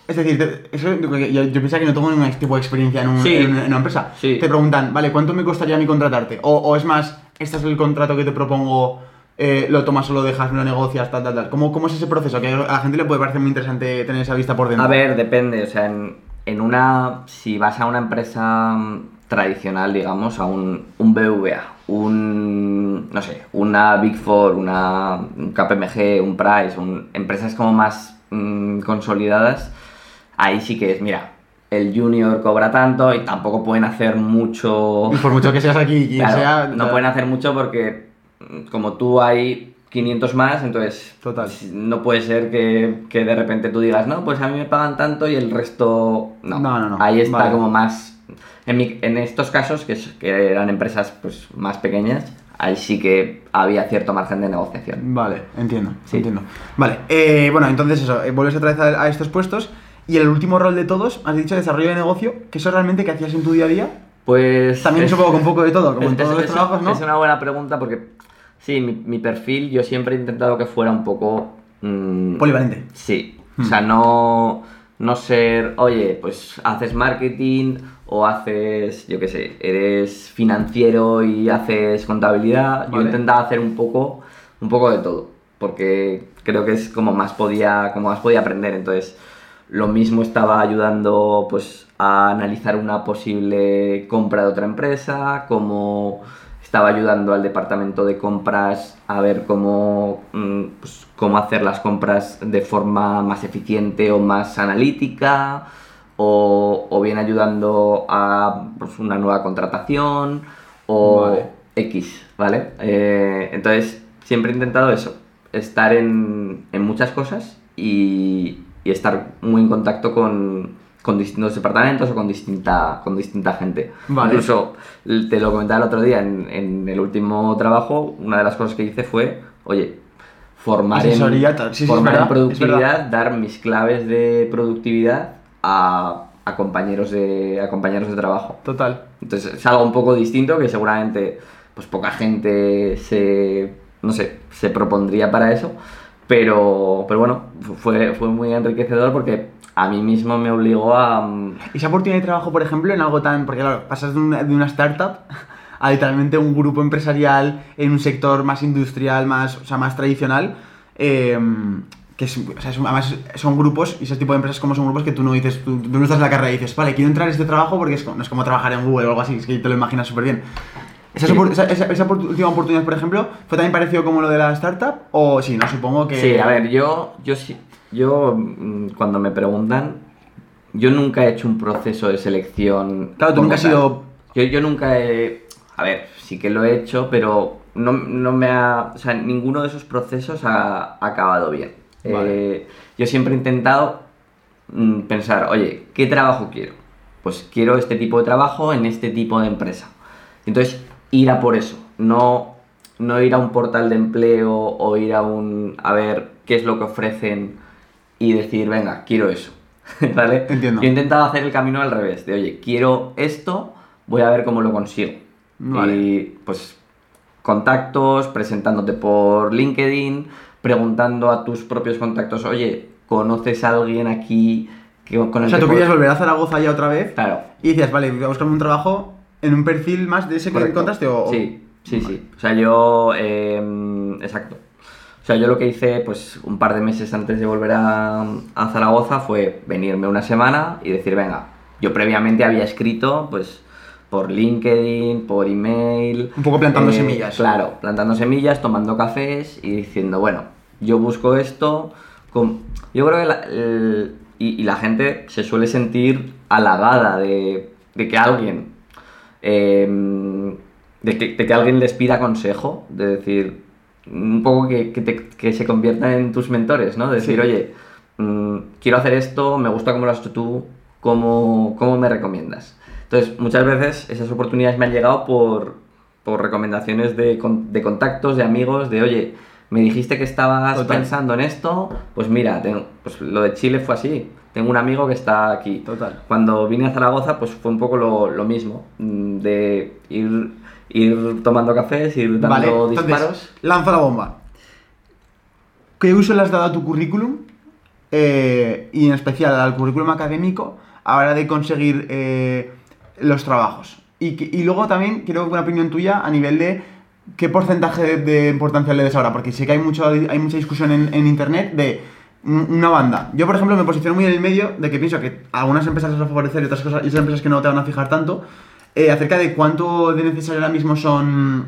Es decir, te- eso, yo, yo pensaba que no tengo ningún tipo de experiencia en, un- Sí. en- en una empresa. Sí. Te preguntan, vale, ¿cuánto me costaría a mí contratarte? O, o es más, este es el contrato que te propongo, eh, lo tomas o lo dejas, lo negocias, tal, tal, tal. ¿Cómo, ¿Cómo es ese proceso? Que a la gente le puede parecer muy interesante tener esa vista por dentro. A ver, depende. O sea, en, en una. Si vas a una empresa tradicional, digamos, a un, un BVA, un. No sé, una Big Four, una un KPMG, un Price, un, empresas como más mm, consolidadas, ahí sí que es, mira, el junior cobra tanto y tampoco pueden hacer mucho. Y por mucho que seas aquí y Claro, sea... no pueden hacer mucho porque mm, como tú hay 500 más, entonces Total. no puede ser que, que de repente tú digas, no, pues a mí me pagan tanto y el resto no. No, no, no. Ahí está Vale. como más... En, mi- en estos casos, que, es- que eran empresas pues, más pequeñas, ahí sí que había cierto margen de negociación. Vale, entiendo, Sí. entiendo. Vale, eh, bueno, entonces eso, eh, vuelves otra vez a, a estos puestos y el último rol de todos, has dicho desarrollo de negocio, que eso realmente que hacías en tu día a día, Pues... también es- supongo que un poco de todo, como en Es- todos es- los trabajos, ¿no? Es una buena pregunta porque, sí, mi, mi perfil yo siempre he intentado que fuera un poco... mm, Polivalente. Sí, Hmm. o sea, no, no ser, oye, pues haces marketing o haces, yo qué sé, eres financiero y haces contabilidad. Yo intentaba hacer un poco, un poco de todo, porque creo que es como más podía, como más podía aprender. Entonces, lo mismo estaba ayudando pues a analizar una posible compra de otra empresa, como estaba ayudando al departamento de compras a ver cómo, mm, pues, cómo hacer las compras de forma más eficiente o más analítica, o, o bien ayudando a pues, una nueva contratación, o Vale. X, ¿vale? Eh, entonces, siempre he intentado eso, estar en, en muchas cosas y, y estar muy en contacto con, con distintos departamentos o con distinta, con distinta gente. Vale. Incluso, te lo comentaba el otro día, en, en el último trabajo, una de las cosas que hice fue, oye, formar, en. Sí, formar en productividad, dar mis claves de productividad a, a compañeros de, a compañeros de trabajo. Total. Entonces es algo un poco distinto que seguramente pues poca gente se, no sé, se propondría para eso. Pero, pero bueno, fu- fue, fue muy enriquecedor porque a mí mismo me obligó a... mm, ¿Y esa oportunidad de trabajo, por ejemplo, en algo tan. Porque claro, pasas de una, de una startup a literalmente un grupo empresarial en un sector más industrial, más, o sea, más tradicional. eh, que es, o sea, además son grupos, y ese tipo de empresas como son grupos que tú no dices, tú, tú no estás en la carrera y dices, vale, quiero entrar en este trabajo porque es, no es como trabajar en Google o algo así, es que te lo imaginas súper bien. Esa, Sí. esa, esa- esa última oportunidad, por ejemplo, ¿fue también parecido como lo de la startup? O sí, no, supongo que... Sí, a ver, yo, yo sí, yo mm, cuando me preguntan, yo nunca he hecho un proceso de selección. Claro, tú nunca has sido- Yo, yo nunca he. A ver, sí que lo he hecho, pero no, no me ha. O sea, ninguno de esos procesos ha, ha acabado bien. Vale. Eh, yo siempre he intentado mm, pensar, oye, ¿qué trabajo quiero? Pues quiero este tipo de trabajo en este tipo de empresa. Entonces, ir a por eso, no, no ir a un portal de empleo o ir a un a ver qué es lo que ofrecen y decir, venga, quiero eso. ¿Vale? Entiendo. Yo he intentado hacer el camino al revés, de oye, quiero esto, voy a ver cómo lo consigo. Vale. Y pues contactos, presentándote por LinkedIn, preguntando a tus propios contactos, oye, ¿conoces a alguien aquí que, con el O sea, tú querías puedo-?" volver a Zaragoza ya otra vez Claro. y decías, vale, voy a buscarme un trabajo en un perfil más de ese que encontraste o... Sí, sí, sí. O sea, yo... eh, exacto. O sea, yo lo que hice, pues, un par de meses antes de volver a, a Zaragoza fue venirme una semana y decir, venga, yo previamente había escrito, pues, por LinkedIn, por email... eh, Un poco plantando semillas. Claro, plantando semillas, tomando cafés y diciendo, bueno, yo busco esto... con- Yo creo que la, el- y, y la gente se suele sentir halagada de, de que alguien eh, de, que, de que alguien les pida consejo, de decir, un poco que, que, te- que se conviertan en tus mentores, ¿no? De decir, Sí. oye, mm, quiero hacer esto, me gusta cómo lo has hecho tú, ¿cómo, cómo me recomiendas? Entonces, muchas veces esas oportunidades me han llegado por, por recomendaciones de, de contactos, de amigos, de, oye, me dijiste que estabas Total. pensando en esto, pues mira, tengo- pues lo de Chile fue así. Tengo un amigo que está aquí. Total. Cuando vine a Zaragoza, pues fue un poco lo, lo mismo, mm, de ir, ir tomando cafés, ir dando Vale, entonces, disparos. lanza la bomba. ¿Qué uso le has dado a tu currículum? Eh, y en especial al currículum académico a la hora de conseguir eh, los trabajos. Y, y luego también quiero una opinión tuya a nivel de qué porcentaje de, importancia le des ahora, porque sé que hay, mucho, hay mucha discusión en, en internet de un- una banda. Yo, por ejemplo, me posiciono muy en el medio de que pienso que algunas empresas va a favorecer y otras cosas, y otras empresas que no te van a fijar tanto, eh, acerca de cuánto de necesario ahora mismo son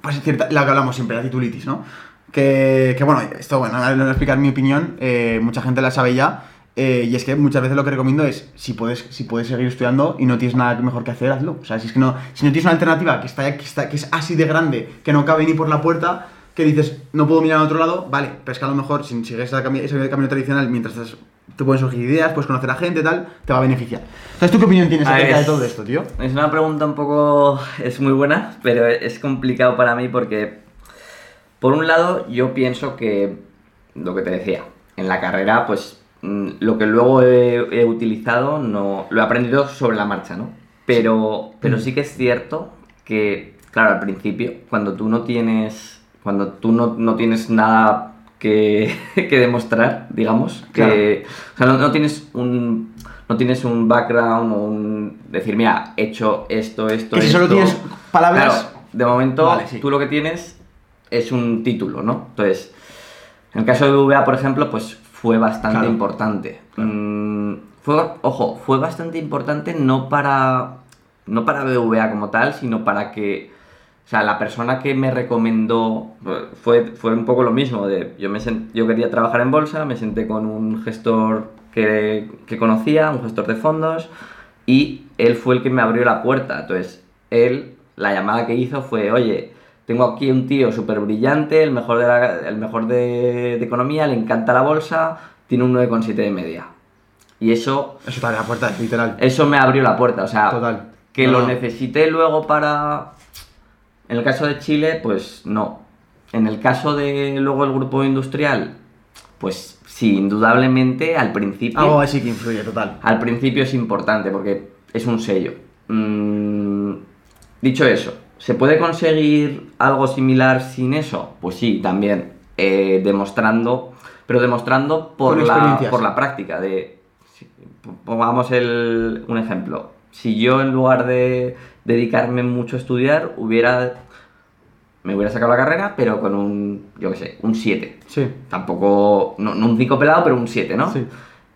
pues cierta, la que hablamos siempre, la titulitis, ¿no? Que, que, bueno, esto, bueno, les voy a explicar mi opinión, eh, mucha gente la sabe ya, eh, y es que muchas veces lo que recomiendo es, si puedes, si puedes seguir estudiando y no tienes nada mejor que hacer, hazlo. O sea, si es que no, si no tienes una alternativa que, está, que, está, que es así de grande, que no cabe ni por la puerta, que dices, no puedo mirar a otro lado, vale, pero es que a lo mejor si sigues ese camino, ese camino tradicional mientras estás, te pueden surgir ideas, puedes conocer a gente, tal, te va a beneficiar. Entonces, ¿tú qué opinión tienes acerca de todo esto, tío? Es una pregunta un poco... es muy buena, pero es complicado para mí porque, por un lado, yo pienso que, lo que te decía, en la carrera, pues lo que luego he, he utilizado, no lo he aprendido sobre la marcha, ¿no? Pero, pero sí que es cierto que, claro, al principio, cuando tú no tienes, cuando tú no, no tienes nada que, que demostrar, digamos, que, o sea, no, no tienes un no tienes un background o un decir, mira, he hecho esto, esto, Que si solo esto". tienes palabras... Claro, de momento Vale, sí. tú lo que tienes es un título, ¿no? Entonces, en el caso de VA, por ejemplo, pues fue bastante Claro. importante. Mm, fue, ojo, fue bastante importante no para, no para BVA como tal, sino para que, o sea, la persona que me recomendó eh, fue, fue un poco lo mismo. De, yo, me sent- yo quería trabajar en bolsa, me senté con un gestor que, que conocía, un gestor de fondos, y él fue el que me abrió la puerta. Entonces, él, la llamada que hizo fue, oye, tengo aquí un tío súper brillante, el mejor, de, la- el mejor de, de economía, le encanta la bolsa, tiene un 9,7 de media. Y eso, Eso te abre la puerta, literal. eso me abrió la puerta, o sea, Total. que No, lo necesité luego para... En el caso de Chile, pues no. En el caso de luego el grupo industrial, pues sí, indudablemente al principio... Algo así que influye, total. Al principio es importante porque es un sello. Mm, dicho eso, ¿se puede conseguir algo similar sin eso? Pues sí, también. eh, demostrando, pero demostrando por la, por la práctica. De, si- pongamos el- un ejemplo. Si yo en lugar de dedicarme mucho a estudiar, hubiera me hubiera sacado la carrera, pero con un, yo qué sé, un 7. Sí. Tampoco, no, no un 5 pelado, pero un 7, ¿no? Sí.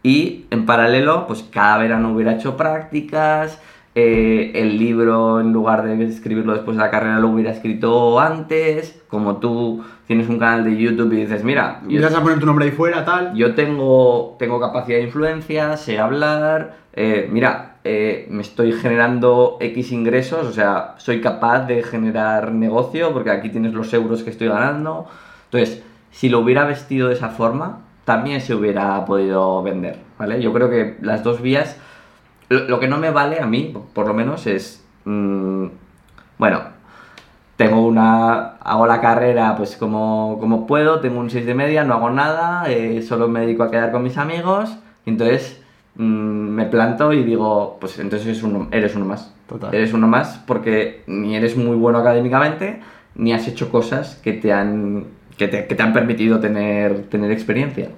Y en paralelo, pues cada verano hubiera hecho prácticas, eh, el libro en lugar de escribirlo después de la carrera lo hubiera escrito antes, como tú tienes un canal de YouTube y dices, mira, Y vas a poner tu nombre ahí fuera, tal. yo tengo, tengo capacidad de influencia, sé hablar, eh, mira, eh, me estoy generando X ingresos, o sea, soy capaz de generar negocio porque aquí tienes los euros que estoy ganando. Entonces, si lo hubiera vestido de esa forma, también se hubiera podido vender, ¿vale? Yo creo que las dos vías, lo, lo que no me vale a mí, por lo menos, es, mm, bueno, tengo una. Hago la carrera pues como, como puedo, tengo un 6 de media, no hago nada, eh, solo me dedico a quedar con mis amigos, y entonces mm, me planto y digo, pues entonces eres uno, eres uno más. Total. Eres uno más porque ni eres muy bueno académicamente, ni has hecho cosas que te han, que te, que te han permitido tener, tener experiencia.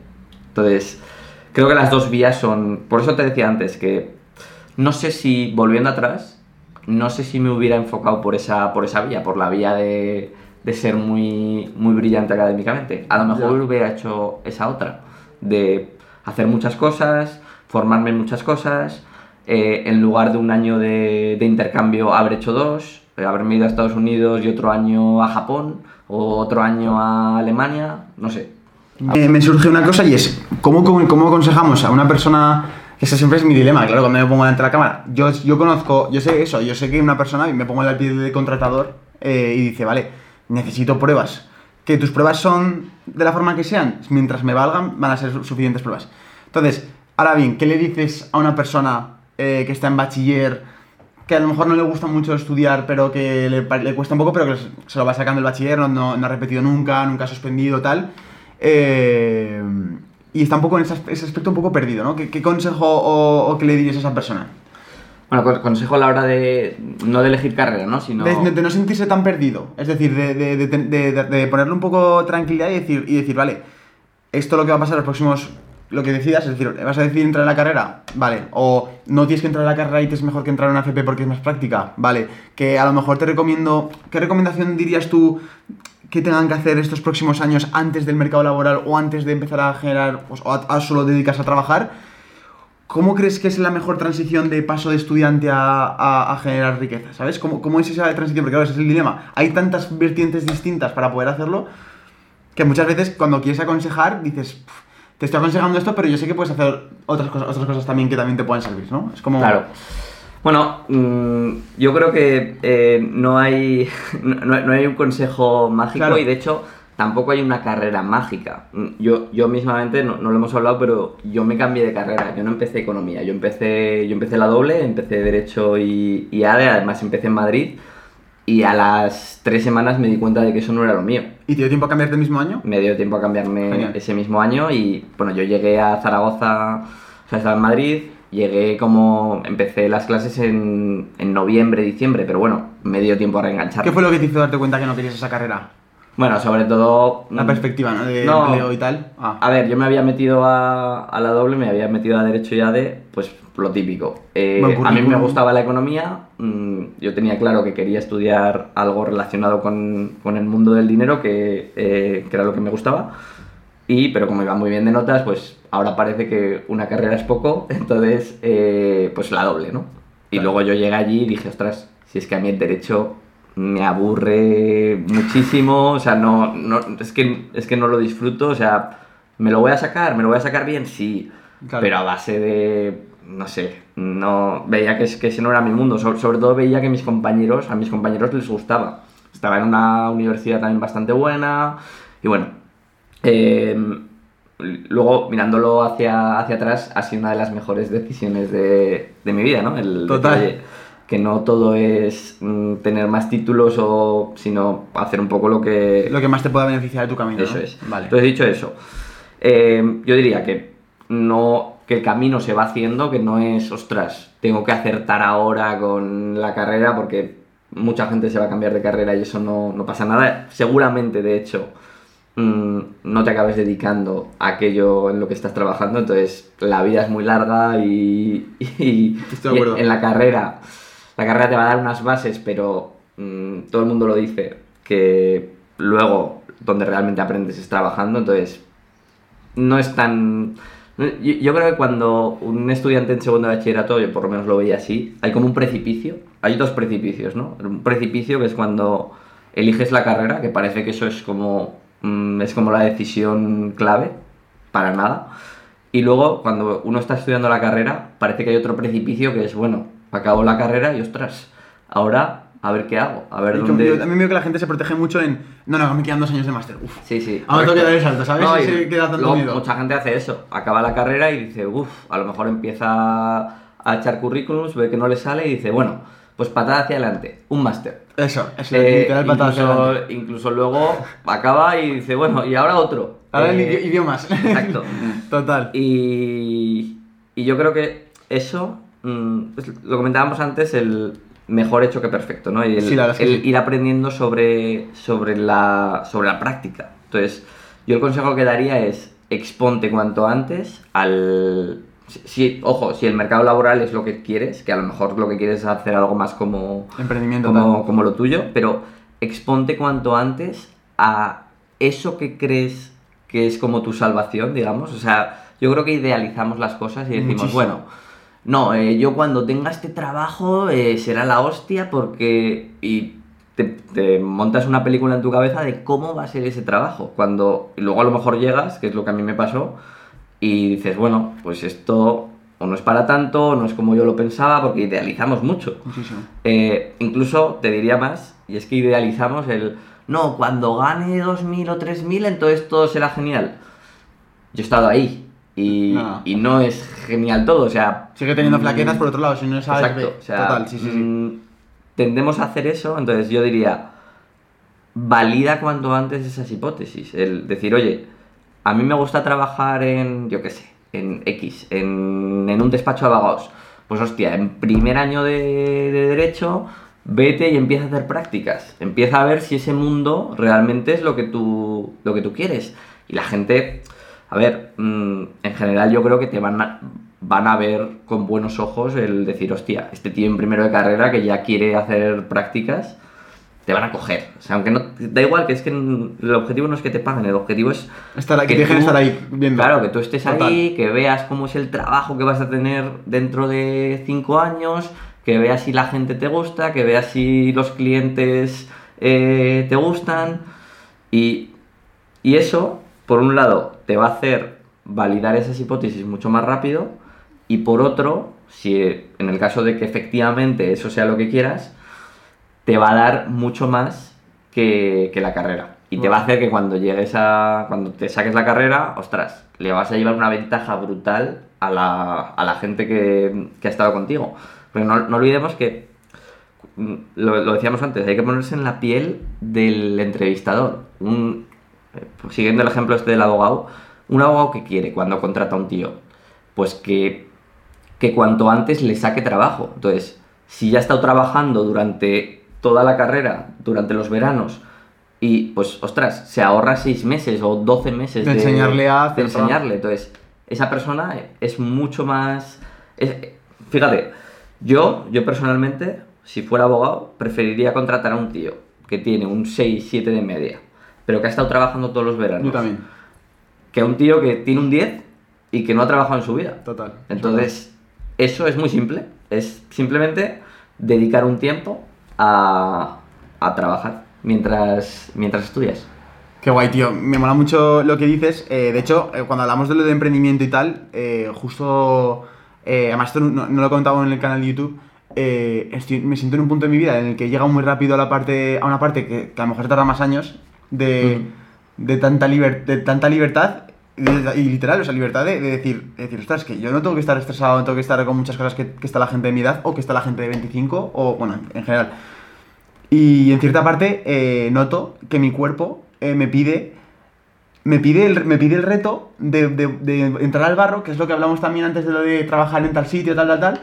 Entonces, creo que las dos vías son. Por eso te decía antes que no sé si, volviendo atrás, no sé si me hubiera enfocado por esa, por esa vía, por la vía de, de ser muy, muy brillante académicamente. A lo mejor Ya. hubiera hecho esa otra, de hacer muchas cosas, formarme en muchas cosas, eh, en lugar de un año de, de intercambio haber hecho dos, eh, haberme ido a Estados Unidos y otro año a Japón, o otro año a Alemania, no sé. Eh, me surge una cosa y es, ¿cómo, cómo, cómo aconsejamos a una persona, ese siempre es mi dilema, claro, cuando me pongo delante de la cámara, yo, yo conozco, yo sé eso, yo sé que una persona, me pongo en el pie de contratador eh, y dice, vale, necesito pruebas, que tus pruebas son de la forma que sean, mientras me valgan, van a ser su- suficientes pruebas. Entonces, ahora bien, ¿qué le dices a una persona eh, que está en bachiller, que a lo mejor no le gusta mucho estudiar, pero que le cuesta un poco, pero que se lo va sacando el bachiller, no, no, no ha repetido nunca, nunca ha suspendido, tal. Eh, y está un poco en ese, as- ese aspecto un poco perdido, ¿no? ¿Qué, qué consejo o, o qué le dirías a esa persona? Bueno, con- consejo a la hora de, no de elegir carrera, ¿no? Sino... De, no sentirse tan perdido. Es decir, de, de- de- de- de- de ponerle un poco tranquilidad y decir, y decir, vale, esto es lo que va a pasar los próximos. Lo que decidas, es decir, ¿vas a decidir entrar en la carrera? Vale. O no tienes que entrar en la carrera y te es mejor que entrar en una FP porque es más práctica. Vale. Que a lo mejor te recomiendo. ¿Qué recomendación dirías tú que tengan que hacer estos próximos años antes del mercado laboral o antes de empezar a generar. pues, o a, a solo dedicarse a trabajar? ¿Cómo crees que es la mejor transición de paso de estudiante a, a- a generar riqueza? ¿Sabes? ¿Cómo, ¿Cómo es esa transición? Porque claro, ese es el dilema. Hay tantas vertientes distintas para poder hacerlo que muchas veces cuando quieres aconsejar dices, "Pf, te estoy aconsejando esto, pero yo sé que puedes hacer otras cosas, otras cosas también que también te pueden servir, ¿no? Es como... Claro. Bueno, mm, yo creo que eh, no, hay, no, no hay un consejo mágico Claro. y de hecho tampoco hay una carrera mágica. Mm, Yo, yo mismamente, no, no lo hemos hablado, pero yo me cambié de carrera. Yo no empecé economía, yo empecé, yo empecé la doble, empecé Derecho y, y ADE, además empecé en Madrid y a las tres semanas me di cuenta de que eso no era lo mío. ¿Y te dio tiempo a cambiarte el mismo año? Me dio tiempo a cambiarme Genial. ese mismo año y bueno, yo llegué a Zaragoza, o sea, estaba en Madrid, llegué como, empecé las clases en, en noviembre, diciembre, pero bueno, me dio tiempo a reenganchar. ¿Qué fue lo que te hizo darte cuenta que no querías esa carrera? Bueno, sobre todo... La mm, perspectiva, ¿no? De no. empleo y tal. Ah. A ver, yo me había metido a, a la doble, me había metido a Derecho y ADE, pues lo típico. Eh, a mí me gustaba la economía, mm, yo tenía claro que quería estudiar algo relacionado con, con el mundo del dinero, que, eh, que era lo que me gustaba. Y, pero como iba muy bien de notas, pues ahora parece que una carrera es poco, entonces, eh, pues la doble, ¿no? Y Claro. luego yo llegué allí y dije, ostras, si es que a mí el derecho me aburre muchísimo, o sea, no, no es, que, es que no lo disfruto, o sea, ¿me lo voy a sacar? ¿Me lo voy a sacar bien? Sí, Claro. pero a base de, no sé, no veía que, que ese no era mi mundo, sobre, sobre todo veía que mis compañeros, a mis compañeros les gustaba. Estaba en una universidad también bastante buena y bueno, eh, luego mirándolo hacia, hacia atrás ha sido una de las mejores decisiones de, de mi vida, ¿no? El, Total. que, oye, que no todo es mm, tener más títulos o sino hacer un poco lo que, Lo que más te pueda beneficiar de tu camino. eso ¿no? es. Vale. Entonces, dicho eso, eh, yo diría que no que el camino se va haciendo, que no es, ostras, tengo que acertar ahora con la carrera porque mucha gente se va a cambiar de carrera y eso no, no pasa nada. Seguramente, de hecho, mm, no te acabes dedicando a aquello en lo que estás trabajando, entonces la vida es muy larga y, y- Estoy de y acuerdo. en la carrera, la carrera te va a dar unas bases, pero mm, todo el mundo lo dice, que luego donde realmente aprendes es trabajando, entonces no es tan... Yo, yo creo que cuando un estudiante en segundo de bachillerato, yo por lo menos lo veía así, hay como un precipicio, hay dos precipicios, ¿no? Un precipicio que es cuando eliges la carrera, que parece que eso es como, mm, es como la decisión clave, para nada. Y luego, cuando uno está estudiando la carrera, parece que hay otro precipicio que es, bueno, acabo la carrera y ostras, ahora a ver qué hago, a ver Y dónde... yo también veo que la gente se protege mucho en. No, no, me quedan dos años de máster. Uf. Sí, sí. Ahora tengo que dar el salto, ¿sabes? No, Y y se queda tanto luego miedo. Mucha gente hace eso, acaba la carrera y dice, uff, a lo mejor empieza a echar currículums, ve que no le sale y dice, bueno, pues patada hacia adelante, un máster. Eso, es Eh, literal patada hacia incluso, adelante. incluso luego acaba y dice, bueno, y ahora otro. Ahora Eh, idi- idiomas. Exacto. Total. Y, y yo creo que eso, mm, pues lo comentábamos antes, el mejor hecho que perfecto, ¿no? Y el, Sí, el sí. ir aprendiendo sobre, sobre, la, sobre la práctica. Entonces, yo el consejo que daría es exponte cuanto antes al... Si, ojo, si el mercado laboral es lo que quieres, que a lo mejor lo que quieres es hacer algo más como, Emprendimiento como, como lo tuyo, pero exponte cuanto antes a eso que crees que es como tu salvación, digamos. O sea, yo creo que idealizamos las cosas y decimos, Muchísimo. bueno, no, eh, yo cuando tenga este trabajo eh, será la hostia porque... Y te, te montas una película en tu cabeza de cómo va a ser ese trabajo. Cuando luego a lo mejor llegas, que es lo que a mí me pasó, y dices, bueno, pues esto o no es para tanto, o no es como yo lo pensaba, porque idealizamos mucho. Muchísimo. Eh, incluso te diría más, y es que idealizamos el, no, cuando gane 2.000 o 3.000, entonces todo será genial. Yo he estado ahí y No. y no es genial todo, o sea... Sigue teniendo mm, flaquezas por otro lado, si no sabes. Exacto, ve. o sea, Total, sí, sí, sí. mm, tendemos a hacer eso, entonces yo diría, valida cuanto antes esas hipótesis, el decir, oye, a mí me gusta trabajar en, yo qué sé, en X, en, en un despacho de abogados. Pues hostia, en primer año de, de derecho, vete y empieza a hacer prácticas. Empieza a ver si ese mundo realmente es lo que tú, lo que tú quieres. Y la gente, a ver, mm, en general yo creo que te van a, van a ver con buenos ojos el decir, hostia, este tío en primero de carrera que ya quiere hacer prácticas, te van a coger. O sea, aunque no, da igual que es que el objetivo no es que te paguen, el objetivo es Estar ahí, que dejen estar ahí viendo. Claro, que tú estés Total. ahí, que veas cómo es el trabajo que vas a tener dentro de cinco años, que veas si la gente te gusta, que veas si los clientes eh, te gustan. Y, y eso, por un lado, te va a hacer validar esas hipótesis mucho más rápido. Y por otro, si en el caso de que efectivamente eso sea lo que quieras, te va a dar mucho más que, que la carrera. Y te va a hacer que cuando llegues a. cuando te saques la carrera, ostras, le vas a llevar una ventaja brutal a la, a la gente que, que ha estado contigo. Pero no, no olvidemos que. mm, Lo, lo decíamos antes, hay que ponerse en la piel del entrevistador. Un, eh, pues siguiendo el ejemplo este del abogado, un abogado que quiere cuando contrata a un tío, pues que, que cuanto antes le saque trabajo. Entonces, si ya ha estado trabajando durante toda la carrera, durante los veranos, y pues, ostras, se ahorra seis meses o 12 meses De enseñarle a de hacer enseñarle. Entonces, esa persona es mucho más. es- fíjate, yo, yo personalmente, si fuera abogado, preferiría contratar a un tío que tiene un 6, 7 de media, pero que ha estado trabajando todos los veranos, Yo también. que a un tío que tiene un 10 y que no ha trabajado en su vida. Total. Entonces, eso es muy simple. Es simplemente dedicar un tiempo a, a trabajar mientras, mientras estudias. Qué guay, tío. Me mola mucho lo que dices. Eh, de hecho, eh, cuando hablamos de lo de emprendimiento y tal, eh, justo. además, esto no, no lo he contado en el canal de YouTube. estoy- me siento en un punto de mi vida en el que llega muy rápido a, la parte, a una parte que, que a lo mejor tarda más años de, de, tanta, liber- de tanta libertad. Y, literal, o sea, libertad de, de decir, de decir, ostras, que yo no tengo que estar estresado, no tengo que estar con muchas cosas que, que está la gente de mi edad o que está la gente de 25 o, bueno, en general. Y en cierta parte eh, noto que mi cuerpo eh, me pide me pide el, me pide el reto de, de- de entrar al barro, que es lo que hablamos también antes de lo de trabajar en tal sitio, tal, tal, tal.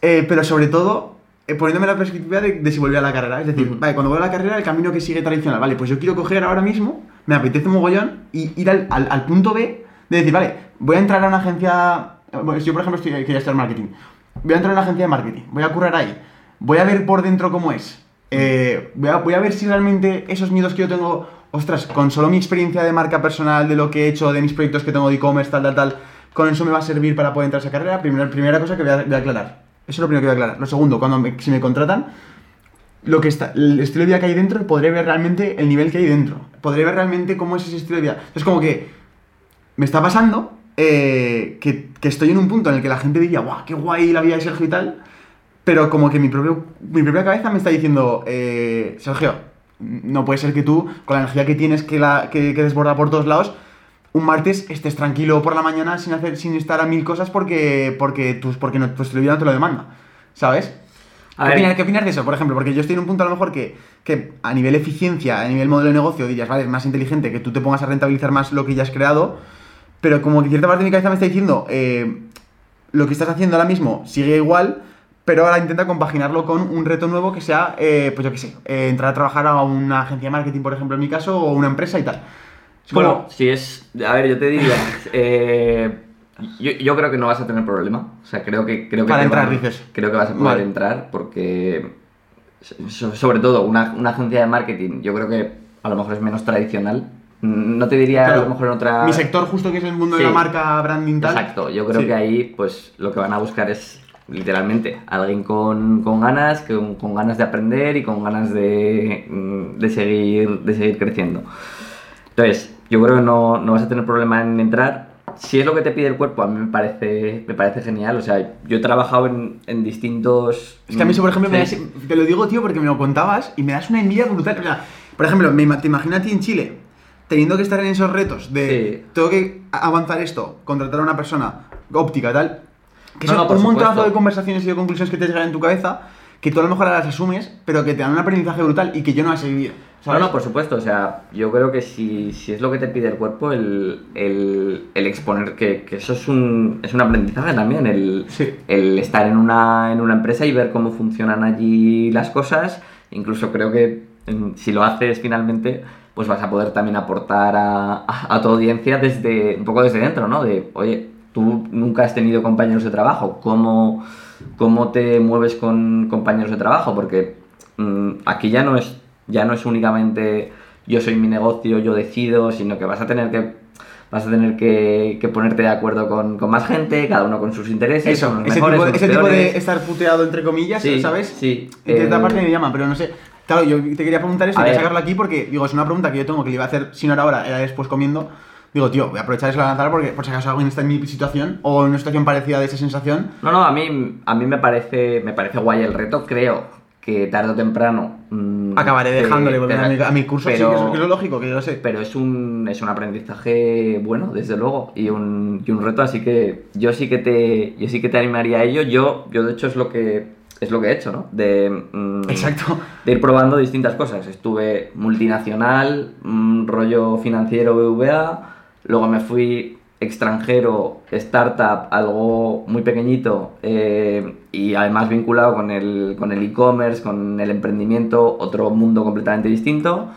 eh, pero sobre todo eh, poniéndome la perspectiva de, de si volver a la carrera. Es decir, Ujú. vale, cuando vuelvo a la carrera, el camino que sigue tradicional, vale, pues yo quiero coger ahora mismo, me apetece un mogollón, y ir al, al- al punto B de decir, vale, voy a entrar a una agencia. bueno, yo, por ejemplo, estoy, quería estudiar marketing. Voy a entrar a una agencia de marketing, voy a currar ahí, voy a ver por dentro cómo es. eh, voy, a, voy a ver si realmente esos miedos que yo tengo, ostras, con solo mi experiencia de marca personal, de lo que he hecho, de mis proyectos que tengo de e-commerce, tal, tal, tal, con eso me va a servir para poder entrar a esa carrera. Primera, primera cosa que voy a, voy a aclarar. Eso es lo primero que voy a aclarar. Lo segundo, cuando me- si me contratan, lo que está, el estilo de vida que hay dentro, podré ver realmente el nivel que hay dentro. Podré ver realmente cómo es ese estilo de vida. Es como que me está pasando eh, que, que estoy en un punto en el que la gente diría, guau, qué guay la vida de Sergio y tal, pero como que mi, propio, mi propia cabeza me está diciendo, eh, Sergio, no puede ser que tú, con la energía que tienes que, la, que, que desborda por todos lados, un martes estés tranquilo por la mañana sin hacer sin estar a mil cosas porque porque tus porque tu estilo de vida no te lo demanda ¿sabes? A ¿Qué, opinas, qué opinas de eso? Por ejemplo, porque yo estoy en un punto a lo mejor que, que a nivel eficiencia, a nivel modelo de negocio, dirías, vale, es más inteligente que tú te pongas a rentabilizar más lo que ya has creado, pero como que cierta parte de mi cabeza me está diciendo, eh, lo que estás haciendo ahora mismo sigue igual, pero ahora intenta compaginarlo con un reto nuevo que sea, eh, pues yo qué sé, eh, entrar a trabajar a una agencia de marketing, por ejemplo, en mi caso, o una empresa y tal. Bueno, si es. A ver, yo te diría. eh, yo, yo creo que no vas a tener problema. O sea, creo que. Creo que Para entrar, van- dices. Creo que vas a poder Vale. entrar porque. so- Sobre todo, una, una agencia de marketing, yo creo que a lo mejor es menos tradicional. No te diría a Claro, lo mejor en otra. Mi sector justo que es el mundo de Sí. la marca, branding tal. Exacto, yo creo Sí. que ahí pues lo que van a buscar es literalmente alguien con, con ganas, con, con ganas de aprender y con ganas de, mm, de, seguir, de seguir creciendo. Entonces, yo creo que no, no vas a tener problema en entrar. Si es lo que te pide el cuerpo, a mí me parece, me parece genial. O sea, yo he trabajado en, en distintos... Es que a mí por ejemplo, me Sí. das- te lo digo, tío, porque me lo contabas y me das una envidia brutal. O sea, por ejemplo, me, te imagino a ti en Chile, teniendo que estar en esos retos de Sí. tengo que avanzar esto, contratar a una persona óptica, tal. Que No, son no, un montonazo de conversaciones y de conclusiones que te llegan en tu cabeza, que tú a lo mejor las asumes, pero que te dan un aprendizaje brutal y que yo no las he vivido. No, ¿sabes? no, por supuesto. O sea, yo creo que si, si es lo que te pide el cuerpo, el, el, el exponer, que, que eso es un, es un aprendizaje también, el, Sí. el estar en una, en una empresa y ver cómo funcionan allí las cosas. Incluso creo que si lo haces finalmente, pues vas a poder también aportar a, a- a tu audiencia desde un poco desde dentro, ¿no? De, oye, tú nunca has tenido compañeros de trabajo, ¿cómo, cómo te mueves con compañeros de trabajo? Porque mm, aquí ya no es ya no es únicamente yo soy mi negocio, yo decido, sino que vas a tener que vas a tener que, que ponerte de acuerdo con, con más gente, cada uno con sus intereses, Eso, con los ese, mejores, tipo, ese tipo de estar puteado entre comillas, Sí, ¿sabes? sí, En cierta eh, parte me llama, pero no sé. Claro, yo te quería preguntar esto, quería sacarlo aquí porque, digo, es una pregunta que yo tengo que le iba a hacer, si no era ahora, era después comiendo. Digo, tío, voy a aprovechar eso a lanzar porque por si acaso alguien está en mi situación o en una situación parecida de esa sensación. No, no, a mí, a mí me parece me parece guay el reto, creo que tarde o temprano mm, Acabaré dejándole volver a mi, a mi curso, sí, pero- que es, que es lógico, que yo lo sé. pero es un, es un aprendizaje bueno, desde luego, y un, y un reto, así que yo sí que te, yo sí que te animaría a ello. Yo, yo de hecho es lo que es lo que he hecho, ¿no? De, mm, Exacto. de ir probando distintas cosas. Estuve multinacional, mm, rollo financiero BVA, luego me fui extranjero, startup, algo muy pequeñito eh, y además vinculado con el con el e-commerce, con el emprendimiento, otro mundo completamente distinto.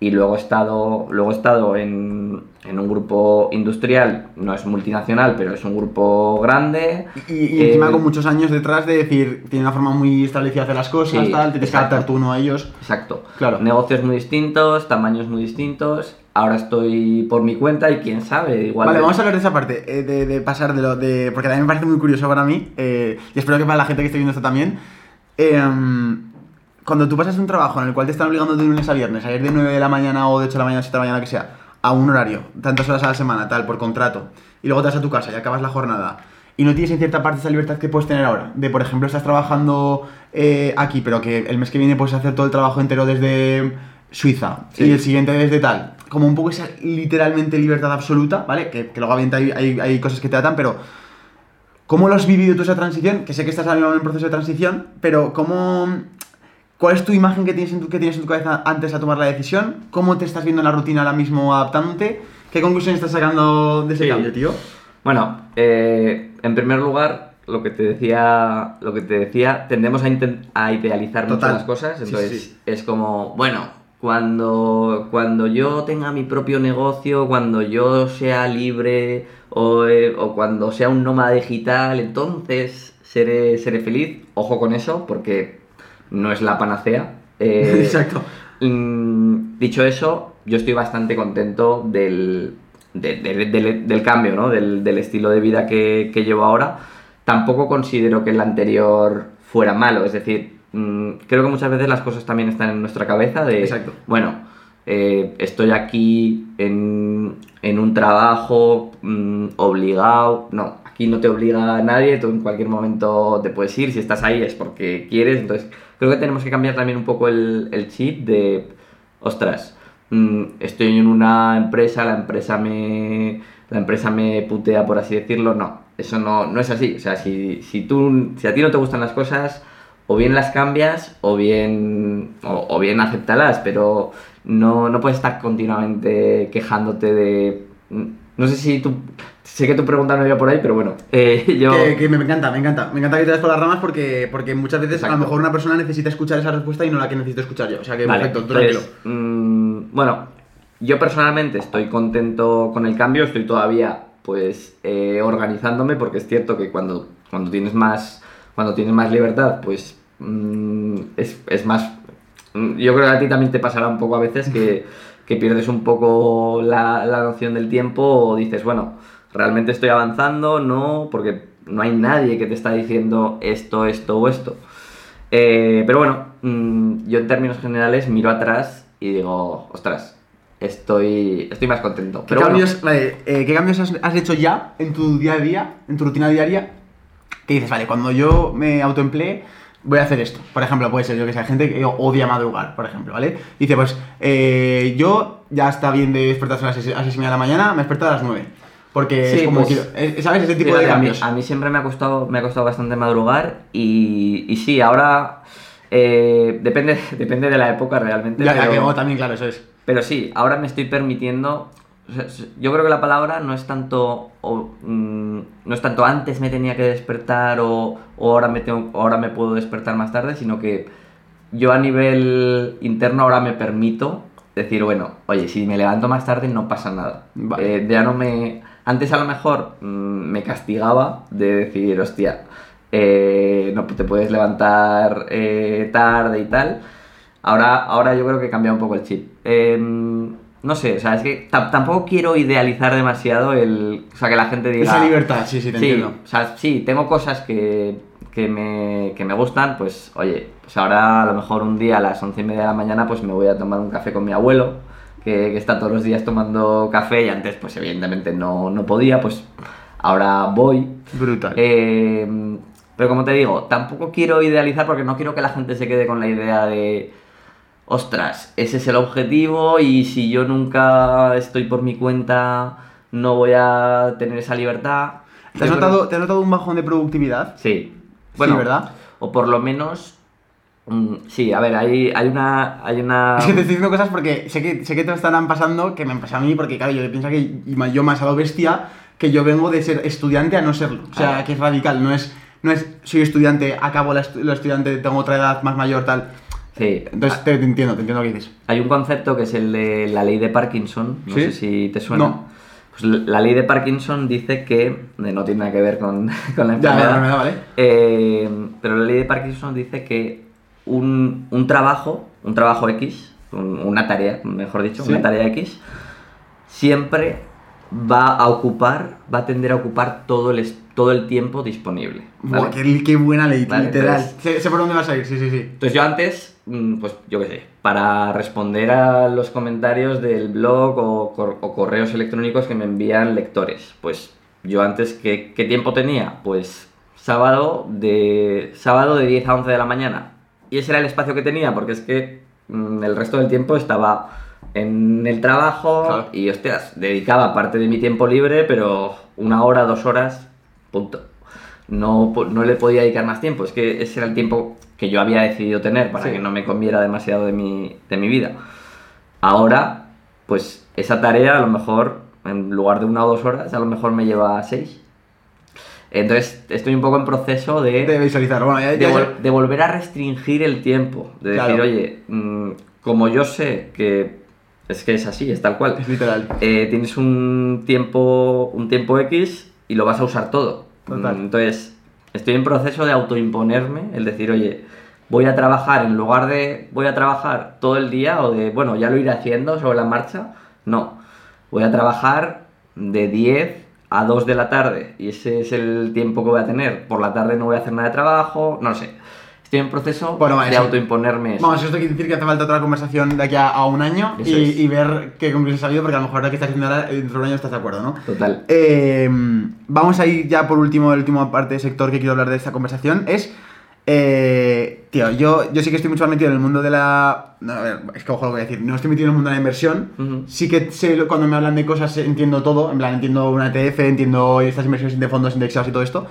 Y luego he estado, luego he estado en, en un grupo industrial, no es multinacional, pero es un grupo grande. Y, y encima Eh, con muchos años detrás de decir, tiene una forma muy establecida de hacer las cosas, Sí, tal, te tienes que adaptar tú uno a ellos. Exacto. Claro. Negocios muy distintos, tamaños muy distintos. Ahora estoy por mi cuenta y quién sabe, igual. Vale, vamos a hablar de esa parte, eh, de, de pasar de lo de. Porque también me parece muy curioso para mí, eh, y espero que para la gente que esté viendo esto también. Em, cuando tú pasas un trabajo en el cual te están obligando de lunes a viernes a ir de 9 de la mañana o de 8 de la mañana a 7 de la mañana, que sea, a un horario, tantas horas a la semana, tal, por contrato, y luego te vas a tu casa y acabas la jornada, y no tienes en cierta parte esa libertad que puedes tener ahora, de por ejemplo, estás trabajando eh, aquí, pero que el mes que viene puedes hacer todo el trabajo entero desde Suiza Sí. y el siguiente desde tal, como un poco esa literalmente libertad absoluta, ¿vale? Que, que luego hay, hay, hay cosas que te atan, pero ¿cómo lo has vivido tú esa transición? Que sé que estás ahora mismo en proceso de transición, pero ¿cómo, ¿cuál es tu imagen que tienes, en tu, que tienes en tu cabeza antes de tomar la decisión? ¿Cómo te estás viendo en la rutina ahora mismo adaptándote? ¿Qué conclusiones estás sacando de ese Sí. cambio, tío? Bueno, eh, en primer lugar, lo que te decía, lo que te decía, tendemos a, a idealizar mucho Total. las cosas. Sí, Entonces sí. es como, bueno, cuando, cuando yo tenga mi propio negocio, cuando yo sea libre o, eh, o cuando sea un nómada digital, entonces seré, seré feliz. Ojo con eso, porque no es la panacea. Eh, Exacto. mm, dicho eso, yo estoy bastante contento del, de- de- del- del cambio, ¿no? Del, del estilo de vida que, que llevo ahora. Tampoco considero que el anterior fuera malo, es decir, mm, creo que muchas veces las cosas también están en nuestra cabeza de, Exacto. bueno, eh, estoy aquí en, en un trabajo mm, obligado. No, aquí no te obliga a nadie, tú en cualquier momento te puedes ir. Si estás ahí es porque quieres. Entonces, creo que tenemos que cambiar también un poco el, chip de, ostras, mm, estoy en una empresa, la empresa me, la empresa me putea, por así decirlo. No, eso no, no es así. O sea, si, si, tú, si a ti no te gustan las cosas, o bien las cambias o bien, o, bien acéptalas, pero no, no puedes estar continuamente quejándote de... No sé si tú... Sé que tu pregunta no iba por ahí, pero bueno, eh, yo... Que, que me encanta, me encanta. Me encanta que te das por las ramas porque, porque muchas veces a lo mejor una persona necesita escuchar esa respuesta y no la que necesito escuchar yo. O sea que Vale, perfecto, tú pues, tranquilo. mm, bueno, yo personalmente estoy contento con el cambio, estoy todavía pues eh, organizándome porque es cierto que cuando, cuando tienes más cuando tienes más libertad pues mm, es, es más mm, yo creo que a ti también te pasará un poco a veces que, que pierdes un poco la, la noción del tiempo o dices bueno realmente estoy avanzando no porque no hay nadie que te está diciendo esto esto o esto eh, pero bueno, mm, yo en términos generales miro atrás y digo, ostras, estoy, estoy más contento. ¿Qué Pero bueno, cambios, vale, eh, ¿qué cambios has, has hecho ya en tu día a día, en tu rutina diaria? Que dices, vale, cuando yo me autoemplee, voy a hacer esto. Por ejemplo, puede ser yo que sea gente que odia madrugar, por ejemplo, ¿vale? Dice, pues eh, yo ya está bien de despertarse a las 6 a las seis y media de la mañana, me despierto a las 9. Porque Sí, es como pues, quiero. eh, ¿Sabes? Ese tipo de a, mí, cambios. a mí siempre me ha costado, me ha costado bastante madrugar y, y sí, ahora eh, depende, depende de la época realmente. Ya, que oh, también, claro, eso es. Pero sí, ahora me estoy permitiendo. Yo creo que la palabra no es tanto. o, mm, no es tanto antes me tenía que despertar o, o ahora, me tengo, ahora me puedo despertar más tarde, sino que yo a nivel interno ahora me permito decir, bueno, oye, si me levanto más tarde no pasa nada. Vale. Eh, ya no me. Antes a lo mejor mm, me castigaba de decir, hostia, eh, no te puedes levantar eh, tarde y tal. Ahora, ahora yo creo que cambia un poco el chip. No sé, o sea, es que tam- tampoco quiero idealizar demasiado el. O sea, que la gente diga. Esa libertad, sí, sí, te sí, entiendo. o sea, sí, tengo cosas que, que, me, que me gustan, pues oye, pues ahora a lo mejor un día a las once y media de la mañana pues me voy a tomar un café con mi abuelo, que, que está todos los días tomando café y antes pues evidentemente no, no podía, pues ahora voy. Brutal. Eh, pero como te digo, tampoco quiero idealizar porque no quiero que la gente se quede con la idea de, ostras, ese es el objetivo y si yo nunca estoy por mi cuenta no voy a tener esa libertad. ¿Te has, creo- notado, ¿Te has notado un bajón de productividad? Sí. Sí, ¿verdad? O por lo menos... mm, sí, a ver, hay, hay una... Hay una... Es que te estoy diciendo cosas porque sé que, sé que te estarán pasando, que me pasa a mí, porque claro, yo pienso que yo me he dado bestia, que yo vengo de ser estudiante a no serlo. O sea, que es radical, no es, no es soy estudiante, acabo la, estu- lo estudiante, tengo otra edad más mayor, tal. Sí. Entonces te, te entiendo, te entiendo lo que dices. Hay un concepto que es el de la ley de Parkinson, no ¿Sí? sé si te suena. No. Pues la ley de Parkinson dice que, eh, no tiene nada que ver con, con la enfermedad, ya, me da, ¿vale? eh, pero la ley de Parkinson dice que un, un trabajo, un trabajo X, un- una tarea, mejor dicho, Sí. una tarea X, siempre va a ocupar, va a tender a ocupar todo el, es- todo el tiempo disponible. ¿vale? Buah, qué, qué buena ley, Vale, literal. entonces- Sé, sé por dónde vas a ir, sí, sí, sí. Entonces yo antes, mm, pues yo qué sé, para responder a los comentarios del blog o, cor- o correos electrónicos que me envían lectores, pues yo antes, ¿qué, qué tiempo tenía? Pues sábado de, sábado de 10 a 11 de la mañana. Y ese era el espacio que tenía, porque es que mm, el resto del tiempo estaba en el trabajo Claro. y, hostias, dedicaba parte de mi tiempo libre, pero una hora, dos horas, punto no, no le podía dedicar más tiempo. Es que ese era el tiempo que yo había decidido tener para Sí. que no me comiera demasiado de mi, de mi vida. Ahora, pues esa tarea a lo mejor, en lugar de una o dos horas, a lo mejor me lleva seis. Entonces estoy un poco en proceso de, De visualizar. Bueno, ya, de, ya- vol- de volver a restringir el tiempo. De decir, Claro. oye, mm, como yo sé que es que es así, es tal cual. es literal. Eh, tienes un tiempo, un tiempo X y lo vas a usar todo. Total. Mm, Entonces, estoy en proceso de autoimponerme, el decir, oye, voy a trabajar en lugar de voy a trabajar todo el día o de, bueno, ya lo iré haciendo sobre la marcha. No, voy a trabajar de 10 a 2 de la tarde y ese es el tiempo que voy a tener. Por la tarde no voy a hacer nada de trabajo, no lo sé. Estoy en proceso Bueno, de eso- autoimponerme eso. Vamos, esto quiere decir que hace falta otra conversación de aquí a, a un año y, Eso y ver qué conclusiones ha habido, porque a lo mejor ahora que estás haciendo ahora, dentro de un año estás de acuerdo, ¿no? Total. Eh, vamos a ir ya por último, el último parte de sector que quiero hablar de esta conversación es. eh, tío, yo, yo sí que estoy mucho más metido en el mundo de la. No, a ver, es que ojo lo que voy a decir. No estoy metido en el mundo de la inversión. Ujú. Sí que sé, cuando me hablan de cosas entiendo todo. En plan, entiendo una ETF, entiendo estas inversiones de fondos indexados y todo esto.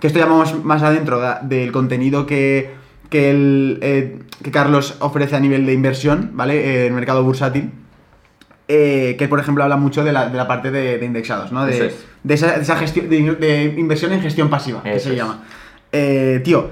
Que esto ya vamos más adentro da- del contenido que, que, el, eh, que Carlos ofrece a nivel de inversión, ¿vale? Eh, en el mercado bursátil. Eh, que por ejemplo habla mucho de la, de la parte de, de indexados, ¿no? De, es. de esa, de esa gestión, de, inversión en gestión pasiva, que Eso se es. llama. Eh, tío,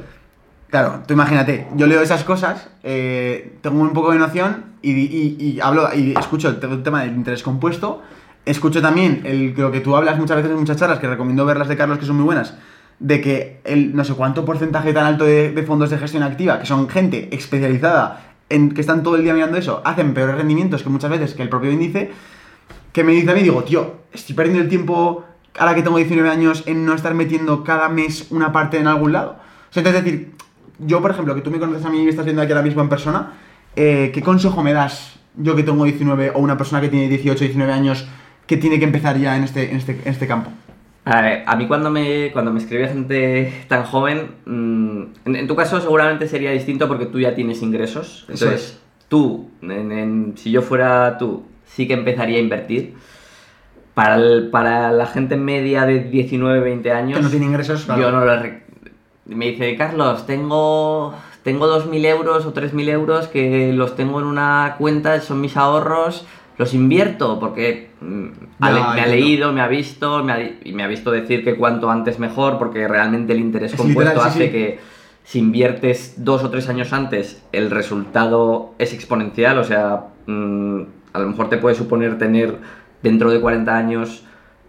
claro, tú imagínate, yo leo esas cosas, tengo un poco de noción y, y- y hablo y escucho el, te- el tema del interés compuesto, escucho también el, lo que tú hablas muchas veces en muchas charlas, que recomiendo ver las de Carlos que son muy buenas, de que el no sé cuánto porcentaje tan alto de, fondos de gestión activa, que son gente especializada en que están todo el día mirando eso, hacen peores rendimientos que muchas veces que el propio índice, que me dice a mí, digo, tío, estoy perdiendo el tiempo ahora que tengo 19 años en no estar metiendo cada mes una parte en algún lado. O sea, es decir, yo, por ejemplo, que tú me conoces a mí y me estás viendo aquí ahora mismo en persona, eh, ¿qué consejo me das yo que tengo 19 o una persona que tiene 18, 19 años que tiene que empezar ya en este, en este, en este campo? A ver, a mí cuando me, cuando me escribe gente tan joven, mm, en, en tu caso seguramente sería distinto porque tú ya tienes ingresos. Eso Entonces, tú, en- en- si yo fuera tú, sí que empezaría a invertir. Para, el- para la gente media de 19, 20 años, Que no tiene ingresos, claro. yo no lo Me dice, Carlos, tengo, tengo 2.000 euros o 3.000 euros que los tengo en una cuenta, son mis ahorros, los invierto porque mm, me ha leído, me ha visto me ha y me ha visto decir que cuanto antes mejor porque realmente el interés Es compuesto literal, sí, hace sí. que si inviertes dos o tres años antes el resultado es exponencial, o sea, mm, a lo mejor te puede suponer tener dentro de 40 años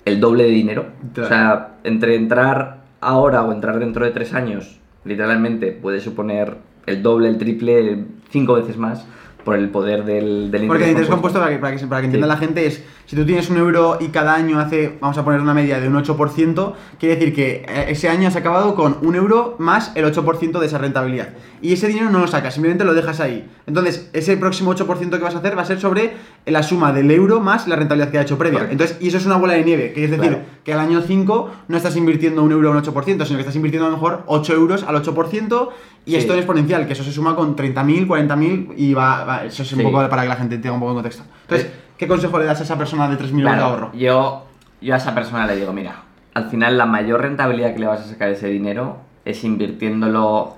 el doble de dinero. Claro. O sea, entre entrar ahora o entrar dentro de tres años, literalmente puede suponer el doble, el triple, cinco veces más por el poder del, del Porque el interés compuesto. compuesto, para que, para que, para que entienda Sí. la gente, es si tú tienes un euro y cada año hace, vamos a poner una media de un 8%, quiere decir que eh, ese año has acabado con un euro más el 8% de esa rentabilidad. Y ese dinero no lo sacas, simplemente lo dejas ahí. Entonces, ese próximo 8% que vas a hacer va a ser sobre la suma del euro más la rentabilidad que ha hecho previa. Correcto. Entonces, y eso es una bola de nieve, que es decir, Claro. que al año 5 no estás invirtiendo un euro a un 8%, sino que estás invirtiendo a lo mejor 8 euros al 8%, y Sí. esto es exponencial, que eso se suma con 30.000, 40.000 y va, va- eso es un Sí. poco para que la gente tenga un poco de contexto. Entonces, Eh. ¿qué consejo le das a esa persona de 3.000 euros de Claro, ahorro? yo, yo a esa persona le digo, mira, al final la mayor rentabilidad que le vas a sacar ese dinero es invirtiéndolo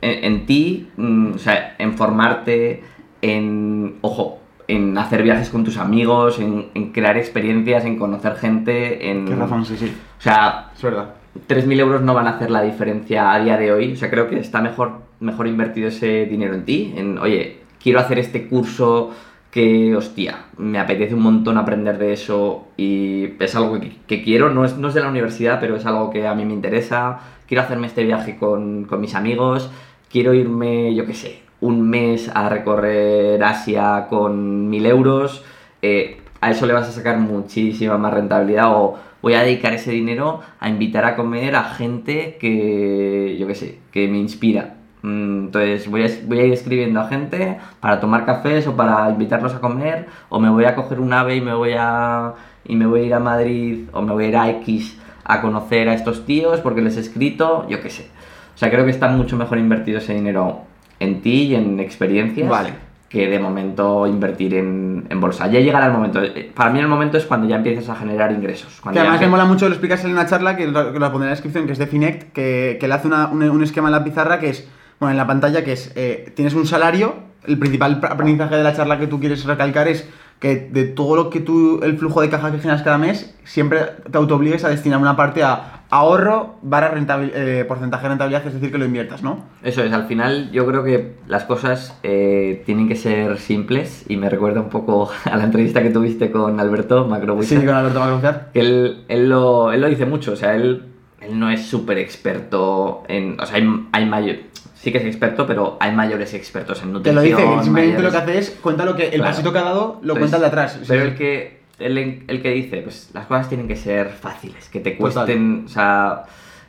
en, en ti, mm, o sea, en formarte, en, ojo, en hacer viajes con tus amigos, en, en crear experiencias, en conocer gente, en... Qué razón, sí, sí. O sea, Es verdad. 3.000 euros no van a hacer la diferencia a día de hoy. O sea, creo que está mejor, mejor invertido ese dinero en ti. En, oye, quiero hacer este curso que, hostia, me apetece un montón aprender de eso y es algo que, quiero. No es, no es de la universidad, pero es algo que a mí me interesa. Quiero hacerme este viaje con, con mis amigos. Quiero irme, yo qué sé, un mes a recorrer Asia con 1.000 euros. Eh, a eso le vas a sacar muchísima más rentabilidad o voy a dedicar ese dinero a invitar a comer a gente que, yo qué sé, que me inspira. Mm, Entonces voy a, ir escribiendo a gente para tomar cafés o para invitarlos a comer o me voy a coger un ave y me voy a, y me voy a ir a Madrid o me voy a ir a X a conocer a estos tíos porque les he escrito, yo qué sé. O sea, creo que está mucho mejor invertido ese dinero en ti y en experiencias Vale. Que de momento invertir en, en bolsa. Ya llegará el momento. Para mí el momento es cuando ya empiezas a generar ingresos. Que además me mola mucho, lo explicas en una charla, que lo, que lo pondré en la descripción, que es de Finect, que, que le hace una- un, un esquema en la pizarra que es, bueno, en la pantalla, que es, eh, tienes un salario, el principal pr- aprendizaje de la charla que tú quieres recalcar es que de todo lo que tú, el flujo de caja que generas cada mes, siempre te autoobligues a destinar una parte a ahorro barra rentabil- eh, porcentaje de rentabilidad, es decir, que lo inviertas, ¿no? Eso es, al final yo creo que las cosas eh, tienen que ser simples y me recuerda un poco a la entrevista que tuviste con Alberto Macro Sí, con Alberto Macrofiar. que él, él, lo, él lo dice mucho, o sea, él, él no es súper experto en... O sea, hay, hay mayor... sí que es experto, pero hay mayores expertos en Te nutrición. lo dice, simplemente lo que hace es cuenta lo que el Claro. pasito que ha dado, lo Pues, cuenta el de atrás. Pero sí. el que el, el que dice, pues las cosas tienen que ser fáciles, que te Total. cuesten, o sea,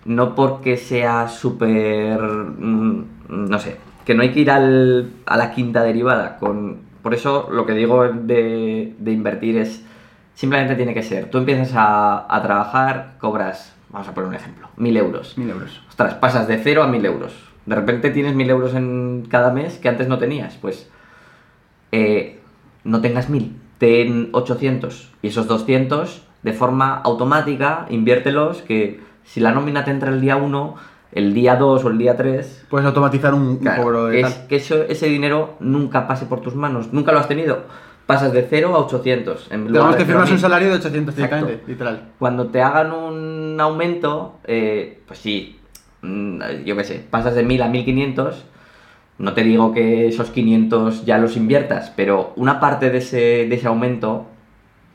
no porque sea súper, mm, no sé, que no hay que ir al, a la quinta derivada. Con, por eso lo que digo de, de invertir es, simplemente tiene que ser, tú empiezas a, a trabajar, cobras, vamos a poner un ejemplo, mil euros. Mil euros. Ostras, pasas de cero a mil euros. De repente tienes mil euros en cada mes que antes no tenías. Pues eh, no tengas mil, ten 800 y esos 200 de forma automática inviértelos que si la nómina te entra el día 1, el día 2 o el día 3, Puedes automatizar un, claro, cobro de que, tal. es- que eso- ese dinero nunca pase por tus manos, nunca lo has tenido. Pasas de 0 a 800. En lugar de que firmas 0.000. un salario de 800 Exacto. directamente, literal. Cuando te hagan un aumento, eh, pues sí, mm, yo qué sé, pasas de 1000 a 1500. No te digo que esos 500 ya los inviertas, pero una parte de ese, de ese aumento,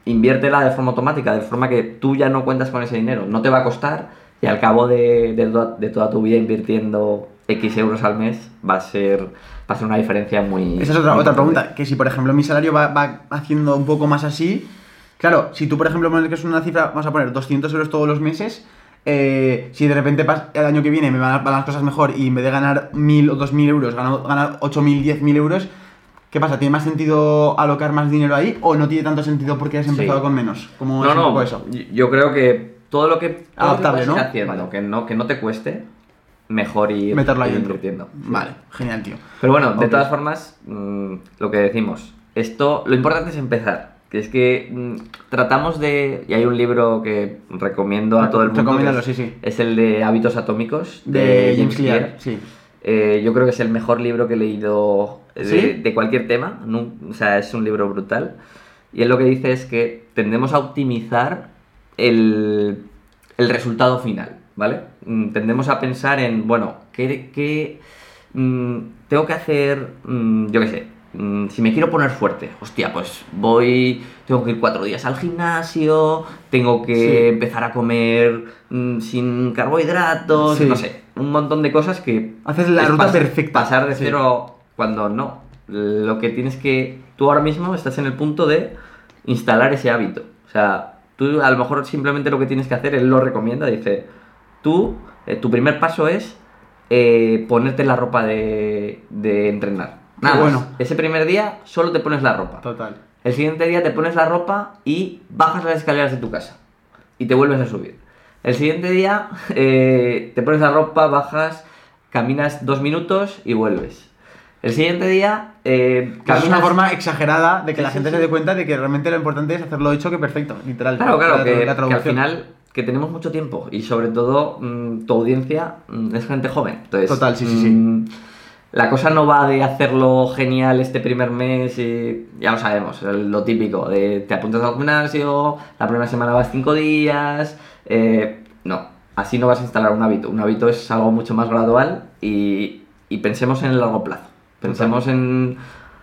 inviértela de forma automática, de forma que tú ya no cuentas con ese dinero. No te va a costar y al cabo de, de toda- de toda tu vida invirtiendo X euros al mes va a ser, va a ser una diferencia muy. Esa es otra, otra pregunta. Que si, por ejemplo, mi salario va, va haciendo un poco más así. Claro, si tú, por ejemplo, pones que es una cifra, vamos a poner 200 euros todos los meses. Eh, si de repente el año que viene me van, a- van las cosas mejor y en vez de ganar 1000 o 2000 euros, gano, ganar 8000, 10000 euros, ¿qué pasa? ¿Tiene más sentido alocar más dinero ahí o no tiene tanto sentido porque has Sí. empezado con menos? ¿Cómo No, es un no, poco eso? yo- creo que todo lo que, todo lo que Adaptable, ir ¿no? haciendo, Vale. que no que no te cueste, mejor ir, Meterlo ahí invirtiendo. Vale, genial, tío. Pero bueno, de todas formas, mm, lo que decimos, esto, lo importante es empezar. Que es que mm, tratamos de. Y hay un libro que recomiendo a todo el mundo. es, sí, sí. es el de Hábitos Atómicos De, James Clear, sí. Eh, yo creo que es el mejor libro que he leído de, ¿Sí? de cualquier tema. Nu- o sea, es un libro brutal. Y él lo que dice es que tendemos a optimizar el, el resultado final, ¿vale? Mm, Tendemos a pensar en, bueno, ¿qué, qué, mm, tengo que hacer? yo qué sé. Mm, Si me quiero poner fuerte, hostia, pues voy, tengo que ir cuatro días al gimnasio, tengo que Sí. empezar a comer mm, sin carbohidratos, Sí. no sé, un montón de cosas que... Haces la ruta pas- perfecta. Pasar de Sí. cero cuando no. Lo que tienes que... Tú ahora mismo estás en el punto de instalar ese hábito. O sea, tú a lo mejor simplemente lo que tienes que hacer, él lo recomienda, dice, tú, eh, tu primer paso es eh, ponerte la ropa de, de entrenar. Nada más. bueno. Ese primer día solo te pones la ropa. Total. El siguiente día te pones la ropa y bajas las escaleras de tu casa. Y te vuelves a subir. El siguiente día eh, te pones la ropa, bajas, caminas dos minutos y vuelves. El siguiente día eh, Que Es una caminas- forma exagerada de que Sí, la gente sí. se dé cuenta de que realmente lo importante es hacerlo hecho que perfecto, literal. Claro, claro, La- que, la que al final que tenemos mucho tiempo y sobre todo mm, tu audiencia mm, es gente joven. Entonces, Total, sí, sí, sí. La cosa no va de hacerlo genial este primer mes y ya lo sabemos, lo típico, de te apuntas al gimnasio, la primera semana vas cinco días, eh, no, así no vas a instalar un hábito, un hábito es algo mucho más gradual y, y pensemos en el largo plazo, pensemos en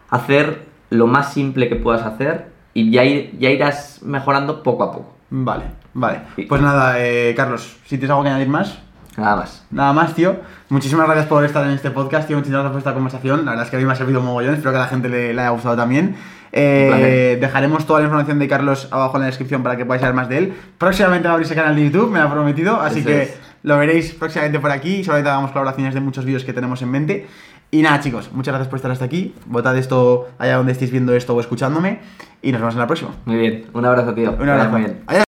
hacer lo más simple que puedas hacer y ya, ir- ya irás mejorando poco a poco. Vale, vale. Pues nada, eh, Carlos, si tienes algo que añadir más. Nada más. Nada más, tío. Muchísimas gracias por estar en este podcast, tío. Muchísimas gracias por esta conversación. La verdad es que a mí me ha servido un mogollón. Espero que a la gente le, le haya gustado también. Eh, dejaremos toda la información de Carlos abajo en la descripción para que podáis saber más de él. Próximamente va a abrir ese canal de YouTube, me lo ha prometido. Así Eso que es. lo veréis próximamente por aquí. Y seguramente hagamos colaboraciones de muchos vídeos que tenemos en mente. Y nada, chicos, muchas gracias por estar hasta aquí. Votad esto allá donde estéis viendo esto o escuchándome. Y nos vemos en la próxima. Muy bien, un abrazo tío. Un abrazo. muy bien.